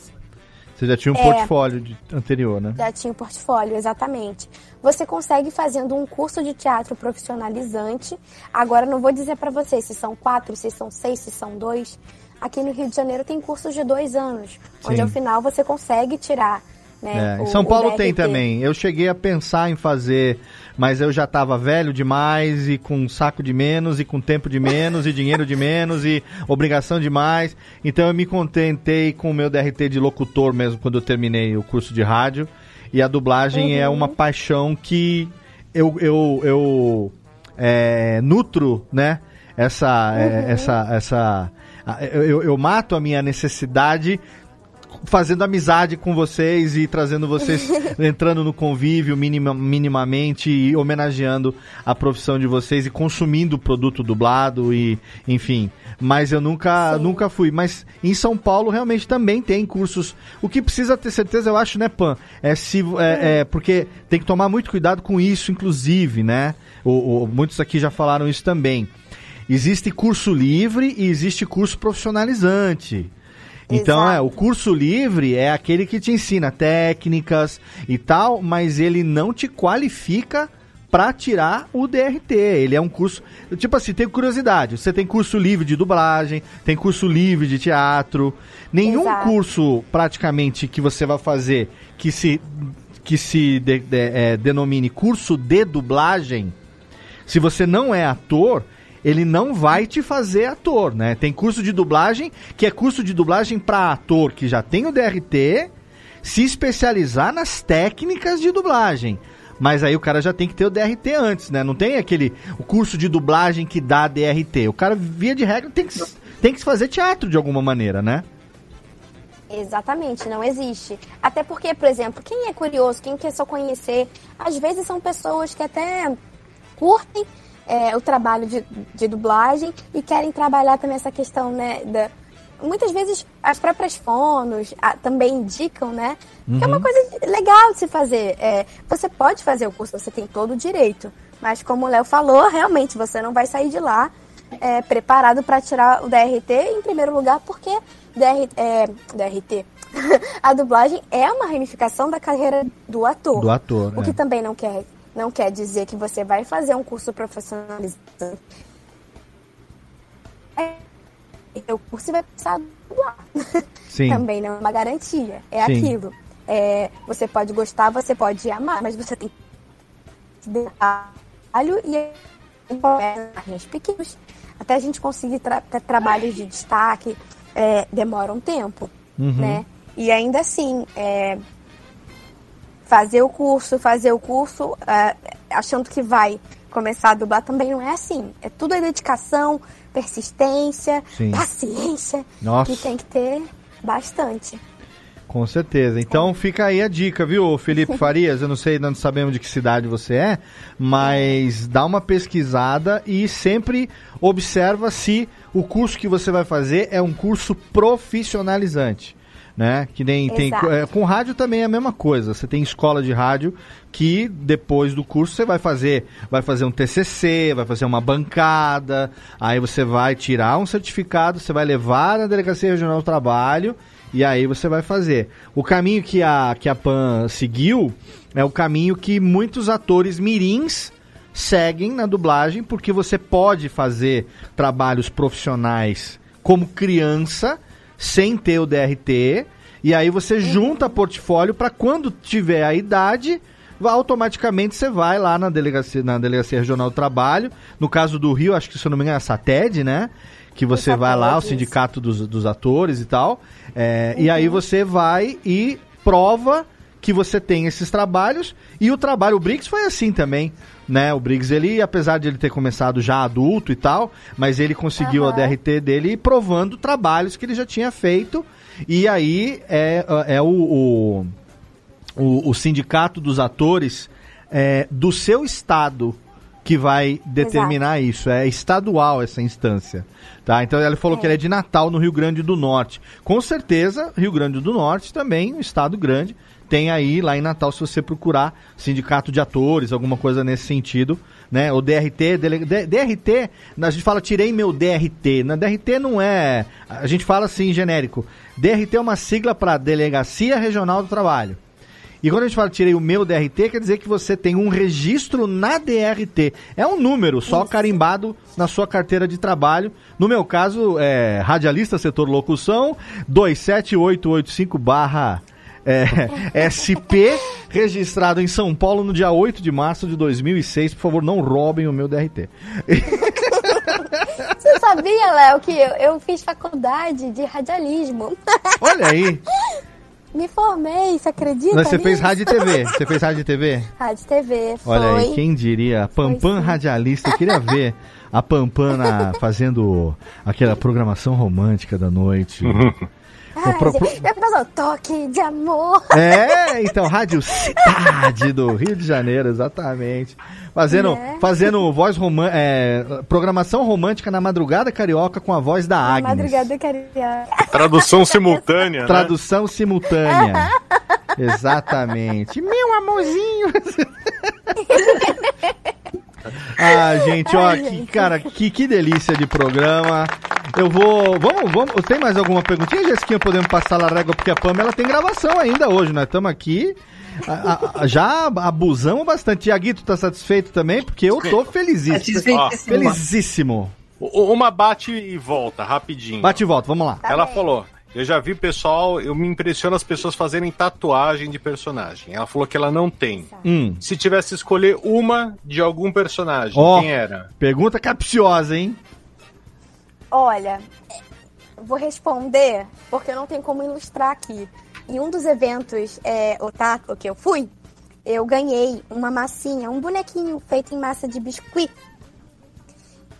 Você já tinha um É. portfólio de- anterior, né? Já tinha o portfólio, exatamente. Você consegue fazendo um curso de teatro profissionalizante. Agora, não vou dizer para vocês se são quatro, se são seis, se são dois. Aqui no Rio de Janeiro tem cursos de dois anos, onde Sim. ao final você consegue tirar Né? É, em o- São Paulo tem também. Eu cheguei a pensar em fazer, mas eu já tava velho demais e com um saco de menos e com tempo de menos e dinheiro de menos e obrigação demais. Então eu me contentei com o meu DRT de locutor mesmo quando eu terminei o curso de rádio. E a dublagem é uma paixão que eu, eu, eu é, nutro, né? Essa, é, essa, essa, a- eu, eu- eu mato a minha necessidade fazendo amizade com vocês e trazendo vocês, entrando no convívio minima- minimamente e homenageando a profissão de vocês e consumindo o produto dublado e, enfim. Mas eu nunca, nunca fui. Mas em São Paulo realmente também tem cursos. O que precisa ter certeza, eu acho, né, Pan? É se, é, é, porque tem que tomar muito cuidado com isso, inclusive, né? O, o- muitos aqui já falaram isso também. Existe curso livre e existe curso profissionalizante. Então, é, o curso livre é aquele que te ensina técnicas e tal, mas ele não te qualifica para tirar o DRT. Ele é um curso, tipo assim, tem curiosidade. Você tem curso livre de dublagem, tem curso livre de teatro. Nenhum Exato. curso praticamente que você vai fazer que se que se de- de- é, denomine curso de dublagem, se você não é ator, ele não vai te fazer ator, né? Tem curso de dublagem que é curso de dublagem para ator que já tem o DRT, se especializar nas técnicas de dublagem. Mas aí o cara já tem que ter o DRT antes, né? Não tem aquele o curso de dublagem que dá DRT. O cara, via de regra, tem que, tem que fazer teatro de alguma maneira, né? Exatamente, não existe. Até porque, por exemplo, quem é curioso, quem quer só conhecer, às vezes são pessoas que até curtem é, o trabalho de, de dublagem e querem trabalhar também essa questão, né, da... Muitas vezes as próprias fonos ah, também indicam, né? Que é uma Uhum. coisa legal de se fazer. É, você pode fazer o curso, você tem todo o direito. Mas como o Léo falou, realmente você não vai sair de lá é, preparado para tirar o DRT em primeiro lugar, porque DR, é, DRT. a dublagem é uma ramificação da carreira do ator. Do ator, O é. que também não quer, não quer dizer que você vai fazer um curso profissionalizante. É, o curso vai dublar. Sim. também não é uma garantia. É Sim. aquilo. É, você pode gostar, você pode amar, mas você tem que dar trabalho e margens pequenos. Até a gente conseguir tra trabalhos de destaque, é, demora um tempo, Uhum. né? E ainda assim, é, fazer o curso, fazer o curso, é, achando que vai começar a dublar também não é assim. É tudo é dedicação, persistência, Sim. paciência, Nossa. que tem que ter bastante. Com certeza. Então fica aí a dica, viu, Felipe Farias? Eu não sei, não sabemos de que cidade você é, mas dá uma pesquisada e sempre observa se o curso que você vai fazer é um curso profissionalizante. Né? Que nem tem. Exato. é, com rádio também é a mesma coisa. Você tem escola de rádio que depois do curso você vai fazer, vai fazer um TCC, vai fazer uma bancada, aí você vai tirar um certificado, você vai levar na delegacia regional do trabalho e aí você vai fazer. O caminho que a que a Pan seguiu é o caminho que muitos atores mirins seguem na dublagem, porque você pode fazer trabalhos profissionais como criança sem ter o DRT, e aí você junta portfólio para quando tiver a idade, automaticamente você vai lá na delegacia, na delegacia regional do trabalho. No caso do Rio, acho que se eu não me engano é a SATED, né? Que você vai lá, o sindicato dos, dos atores e tal. É, E aí você vai e prova que você tem esses trabalhos e o trabalho, o Briggs foi assim também, né? O Briggs, ele, apesar de ele ter começado já adulto e tal, mas ele conseguiu a DRT dele provando trabalhos que ele já tinha feito e aí é, é o, o, o, o sindicato dos atores é, do seu estado que vai determinar isso. É estadual essa instância. Tá? Então ele falou que ele é de Natal, no Rio Grande do Norte. Com certeza, Rio Grande do Norte também, um estado grande. Tem aí lá em Natal, se você procurar sindicato de atores, alguma coisa nesse sentido, né? O DRT, dele- DRT, a gente fala tirei meu DRT. Na DRT não é, a gente fala assim genérico. DRT é uma sigla para Delegacia Regional do Trabalho. E quando a gente fala tirei o meu DRT, quer dizer que você tem um registro na DRT. É um número só carimbado na sua carteira de trabalho. No meu caso, é radialista setor locução 27885 barra É, SP, registrado em São Paulo no dia 8 de março de 2006. Por favor, não roubem o meu DRT. Você sabia, Léo, que eu, eu fiz faculdade de radialismo? Olha aí. Me formei, você acredita? Mas você fez nisso? rádio e TV. Você fez rádio e TV? Rádio e TV, foi. Olha aí, quem diria? Pampam radialista. Eu queria ver a Pampam na- fazendo aquela programação romântica da noite. Ai, Pro- pensou, toque de amor. É, então, Rádio Cidade do Rio de Janeiro, exatamente. Fazendo, Né? fazendo voz romântica, programação romântica na madrugada carioca com a voz da Agnes. Madrugada carioca. Tradução simultânea, né? Tradução simultânea. Exatamente. Meu amorzinho. ah, gente, ó, Ai, que, gente. cara, que, que delícia de programa. Eu vou. Vamos, vamos. Tem mais alguma perguntinha, Jessiquinha? Podemos passar a régua, porque a Pamela tem gravação ainda hoje, nós estamos aqui. a- a- já abusamos bastante. Tiaguito tá satisfeito também? Porque eu tô felizíssimo. Satisfeitíssimo. Felizíssimo. Uma bate e volta, rapidinho. Bate e volta, vamos lá. Ela falou. Eu já vi pessoal, eu me impressiono as pessoas fazerem tatuagem de personagem. Ela falou que ela não tem. Hum. Se tivesse que escolher uma de algum personagem, Ó, quem era? Pergunta capciosa, hein? Olha, vou responder porque eu não tenho como ilustrar aqui. Em um dos eventos é, otaku que eu fui, eu ganhei uma massinha, um bonequinho feito em massa de biscuit.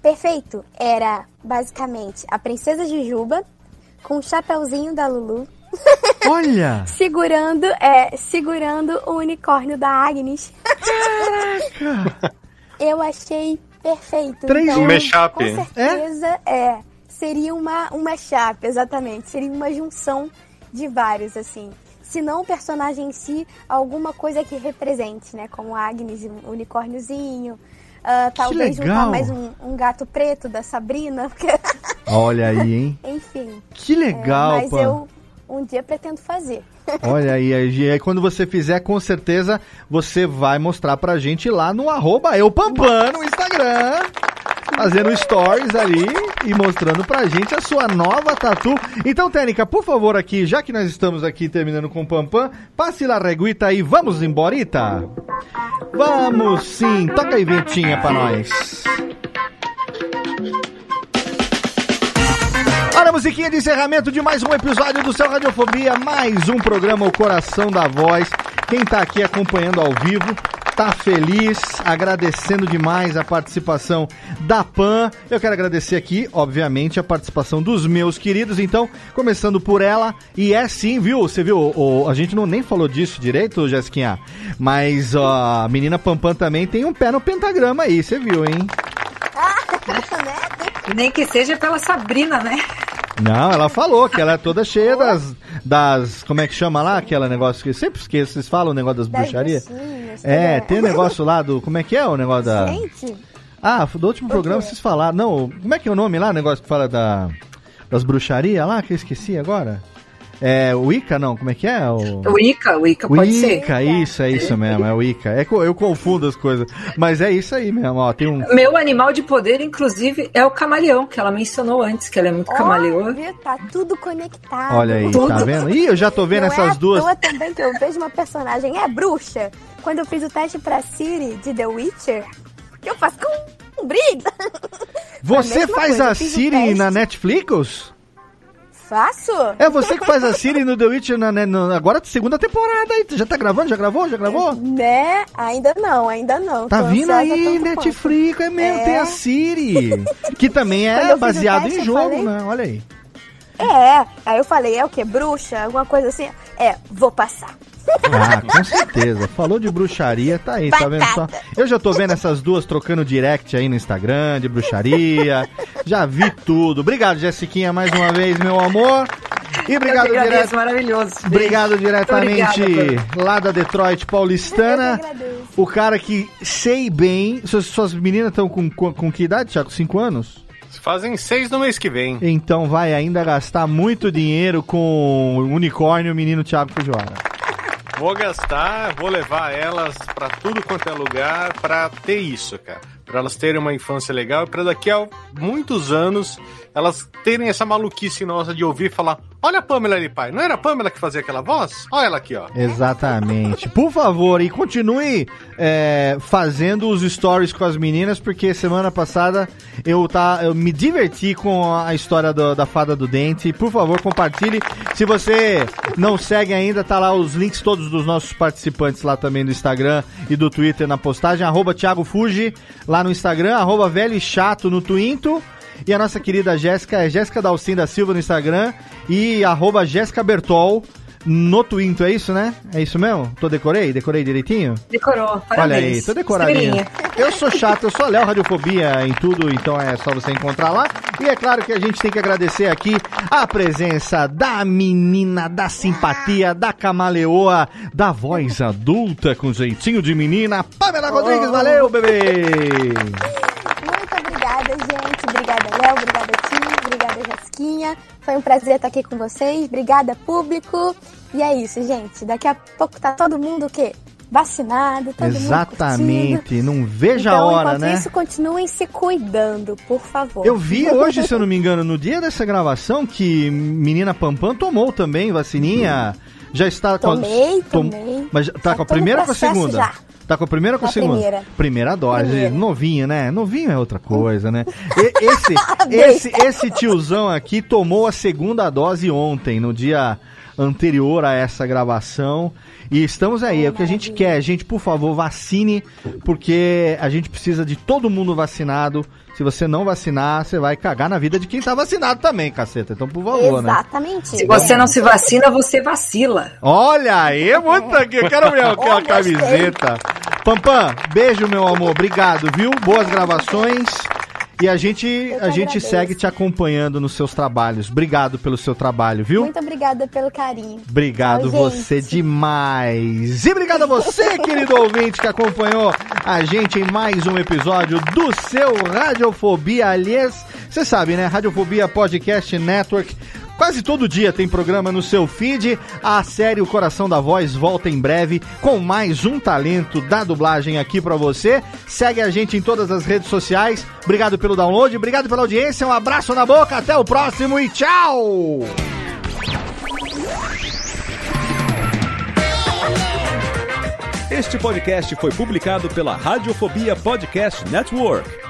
Perfeito. Era basicamente a princesa Jujuba com o chapeuzinho da Lulu. Olha! segurando, é, segurando o unicórnio da Agnes. Eu achei perfeito. Três então, Um mashup. Com certeza, é? Seria uma, um mashup, exatamente. Seria uma junção de vários, assim. Se não o personagem em si, alguma coisa que represente, né? Como Agnes, um unicórniozinho. Ah, talvez legal. juntar mais um, um gato preto da Sabrina. porque- Olha aí, hein? Que legal, É, mas eu um dia pretendo fazer. Olha aí, aí, e aí quando você fizer, com certeza você vai mostrar pra gente lá no arroba no Instagram. Fazendo stories ali e mostrando pra gente a sua nova tatu. Então, Técnica, por favor, aqui, já que nós estamos aqui terminando com o Pampam, passe lá a reguita e vamos embora, Ita? Vamos sim, toca aí ventinha pra nós. Olha a musiquinha de encerramento de mais um episódio do Seu Radiofobia, mais um programa O Coração da Voz. Quem tá aqui acompanhando ao vivo, tá feliz, agradecendo demais a participação da PAN. Eu quero agradecer aqui, obviamente, a participação dos meus queridos. Então, começando por ela, e é sim, viu? Você viu? o- a gente não nem falou disso direito, Jéssiquinha, mas ó, a menina Pampam também tem um pé no pentagrama aí, você viu, hein? Nem que seja pela Sabrina, né? Não, ela falou que ela é toda cheia das. das como é que chama lá? Aquele negócio que eu sempre esqueço, vocês falam o negócio das, bruxarias? É, toda- tem o negócio lá do. Como é que é o negócio da. Gente, Ah, do último programa vocês falaram. Não, como é que é o nome lá? O negócio que fala da. das bruxarias lá, que eu esqueci agora? É, o Ica, não, como é que é? O... O Ica, o Ica pode ser. Ica, isso, é isso mesmo, é o Ica. É eu- confundo as coisas. Mas é isso aí mesmo, ó. Tem um. Meu animal de poder, inclusive, é o camaleão, que ela mencionou antes, que ela é muito camaleoa. viu? Tá tudo conectado. Olha aí, Tudo. tá vendo? Ih, eu já tô vendo Não essas é à duas. toa também que eu vejo uma personagem é bruxa. Quando eu fiz o teste pra Siri de The Witcher, que eu faço com um brilho. Você faz coisa, a Siri na Netflix? Faço? É você que faz a Siri no The Witcher na, na- na- agora segunda temporada aí. Já tá gravando? Já gravou? Já gravou? Né? Ainda não, ainda não. Tá Tô vindo aí, Netflix, é mesmo, É. tem a Siri. Que também é baseado teste, em jogo, né? Olha aí. É, aí eu falei, é o que? Bruxa? Alguma coisa assim? É, vou passar. Ah, com certeza. Falou de bruxaria, tá aí, tá vendo só? Eu já tô vendo essas duas trocando direct aí no Instagram de bruxaria. Já vi tudo. Obrigado, Jessiquinha, mais uma vez, meu amor. E obrigado direto. maravilhoso. Obrigado Muito diretamente obrigada, lá da Detroit paulistana. O cara que sei bem. Suas, suas meninas estão com, com, com que idade, Thiago? 5 anos? Fazem seis no mês que vem. Então vai ainda gastar muito dinheiro com o unicórnio menino Thiago Fujiwara. Vou gastar, vou levar elas pra tudo quanto é lugar pra ter isso, cara. Pra elas terem uma infância legal e pra daqui a muitos anos elas terem essa maluquice nossa de ouvir falar: Olha a Pamela ali, pai. Não era a Pamela que fazia aquela voz? Olha ela aqui, ó. Exatamente. Por favor, e continue é, fazendo os stories com as meninas, porque semana passada eu, tá, eu me diverti com a história do- da fada do dente. Por favor, compartilhe. Se você não segue ainda, tá lá os links todos dos nossos participantes lá também do Instagram e do Twitter na postagem. Arroba Thiago Fuji lá no Instagram, arroba velho chato no Twinto. E a nossa querida Jéssica é Jéssica Dalcin da Silva no Instagram e arroba Jéssica Bertol no Twinto, é isso, né? É isso mesmo? Tô decorei? Decorei direitinho? Decorou, parabéns. Olha aí, tô decoradinho. Eu sou chato, eu sou Léo Radiofobia em tudo, então é só você encontrar lá. E é claro que a gente tem que agradecer aqui a presença da menina, da simpatia, da camaleoa, da voz adulta com jeitinho de menina, Pamela Rodrigues. Valeu, bebê! Obrigada, gente. Obrigada, Léo. Obrigada, Tim. Obrigada, Jasquinha. Foi um prazer estar aqui com vocês. Obrigada, público. E é isso, gente. Daqui a pouco tá todo mundo o quê? Vacinado, todo mundo curtindo. Exatamente, não veja então, a hora, enquanto né? isso, continuem se cuidando, por favor. Eu vi hoje, se eu não me engano, no dia dessa gravação, que menina Pampam tomou também vacininha. Já está com a- Tomei, tom- tomei. Mas tá Já com a primeira ou com a segunda? já. Tá com a primeira ou com a segunda? primeira. dose. Primeira. Novinho, né? Novinho é outra coisa, né? E- esse, esse, esse tiozão aqui tomou a segunda dose ontem, no dia anterior a essa gravação. E estamos aí, é o que a gente quer. Gente, por favor, vacine, porque a gente precisa de todo mundo vacinado. Se você não vacinar, você vai cagar na vida de quem tá vacinado também, caceta. Então, por favor, né? Exatamente. Se você não se vacina, você vacila. Olha aí, muito aqui. Eu quero ver aquela camiseta. Pampam, beijo, meu amor. Obrigado, viu? Boas gravações. E a gente, a gente agradeço. segue te acompanhando nos seus trabalhos. Obrigado pelo seu trabalho, viu? Muito obrigada pelo carinho. Obrigado Tchau, gente. você demais. E obrigado a você, querido ouvinte, que acompanhou a gente em mais um episódio do seu Radiofobia. Aliás, você sabe, né? Radiofobia Podcast Network. Quase todo dia tem programa no seu feed. A série O Coração da Voz volta em breve com mais um talento da dublagem aqui pra você. Segue a gente em todas as redes sociais. Obrigado pelo download, obrigado pela audiência. Um abraço na boca, até o próximo e tchau! Este podcast foi publicado pela Radiofobia Podcast Network.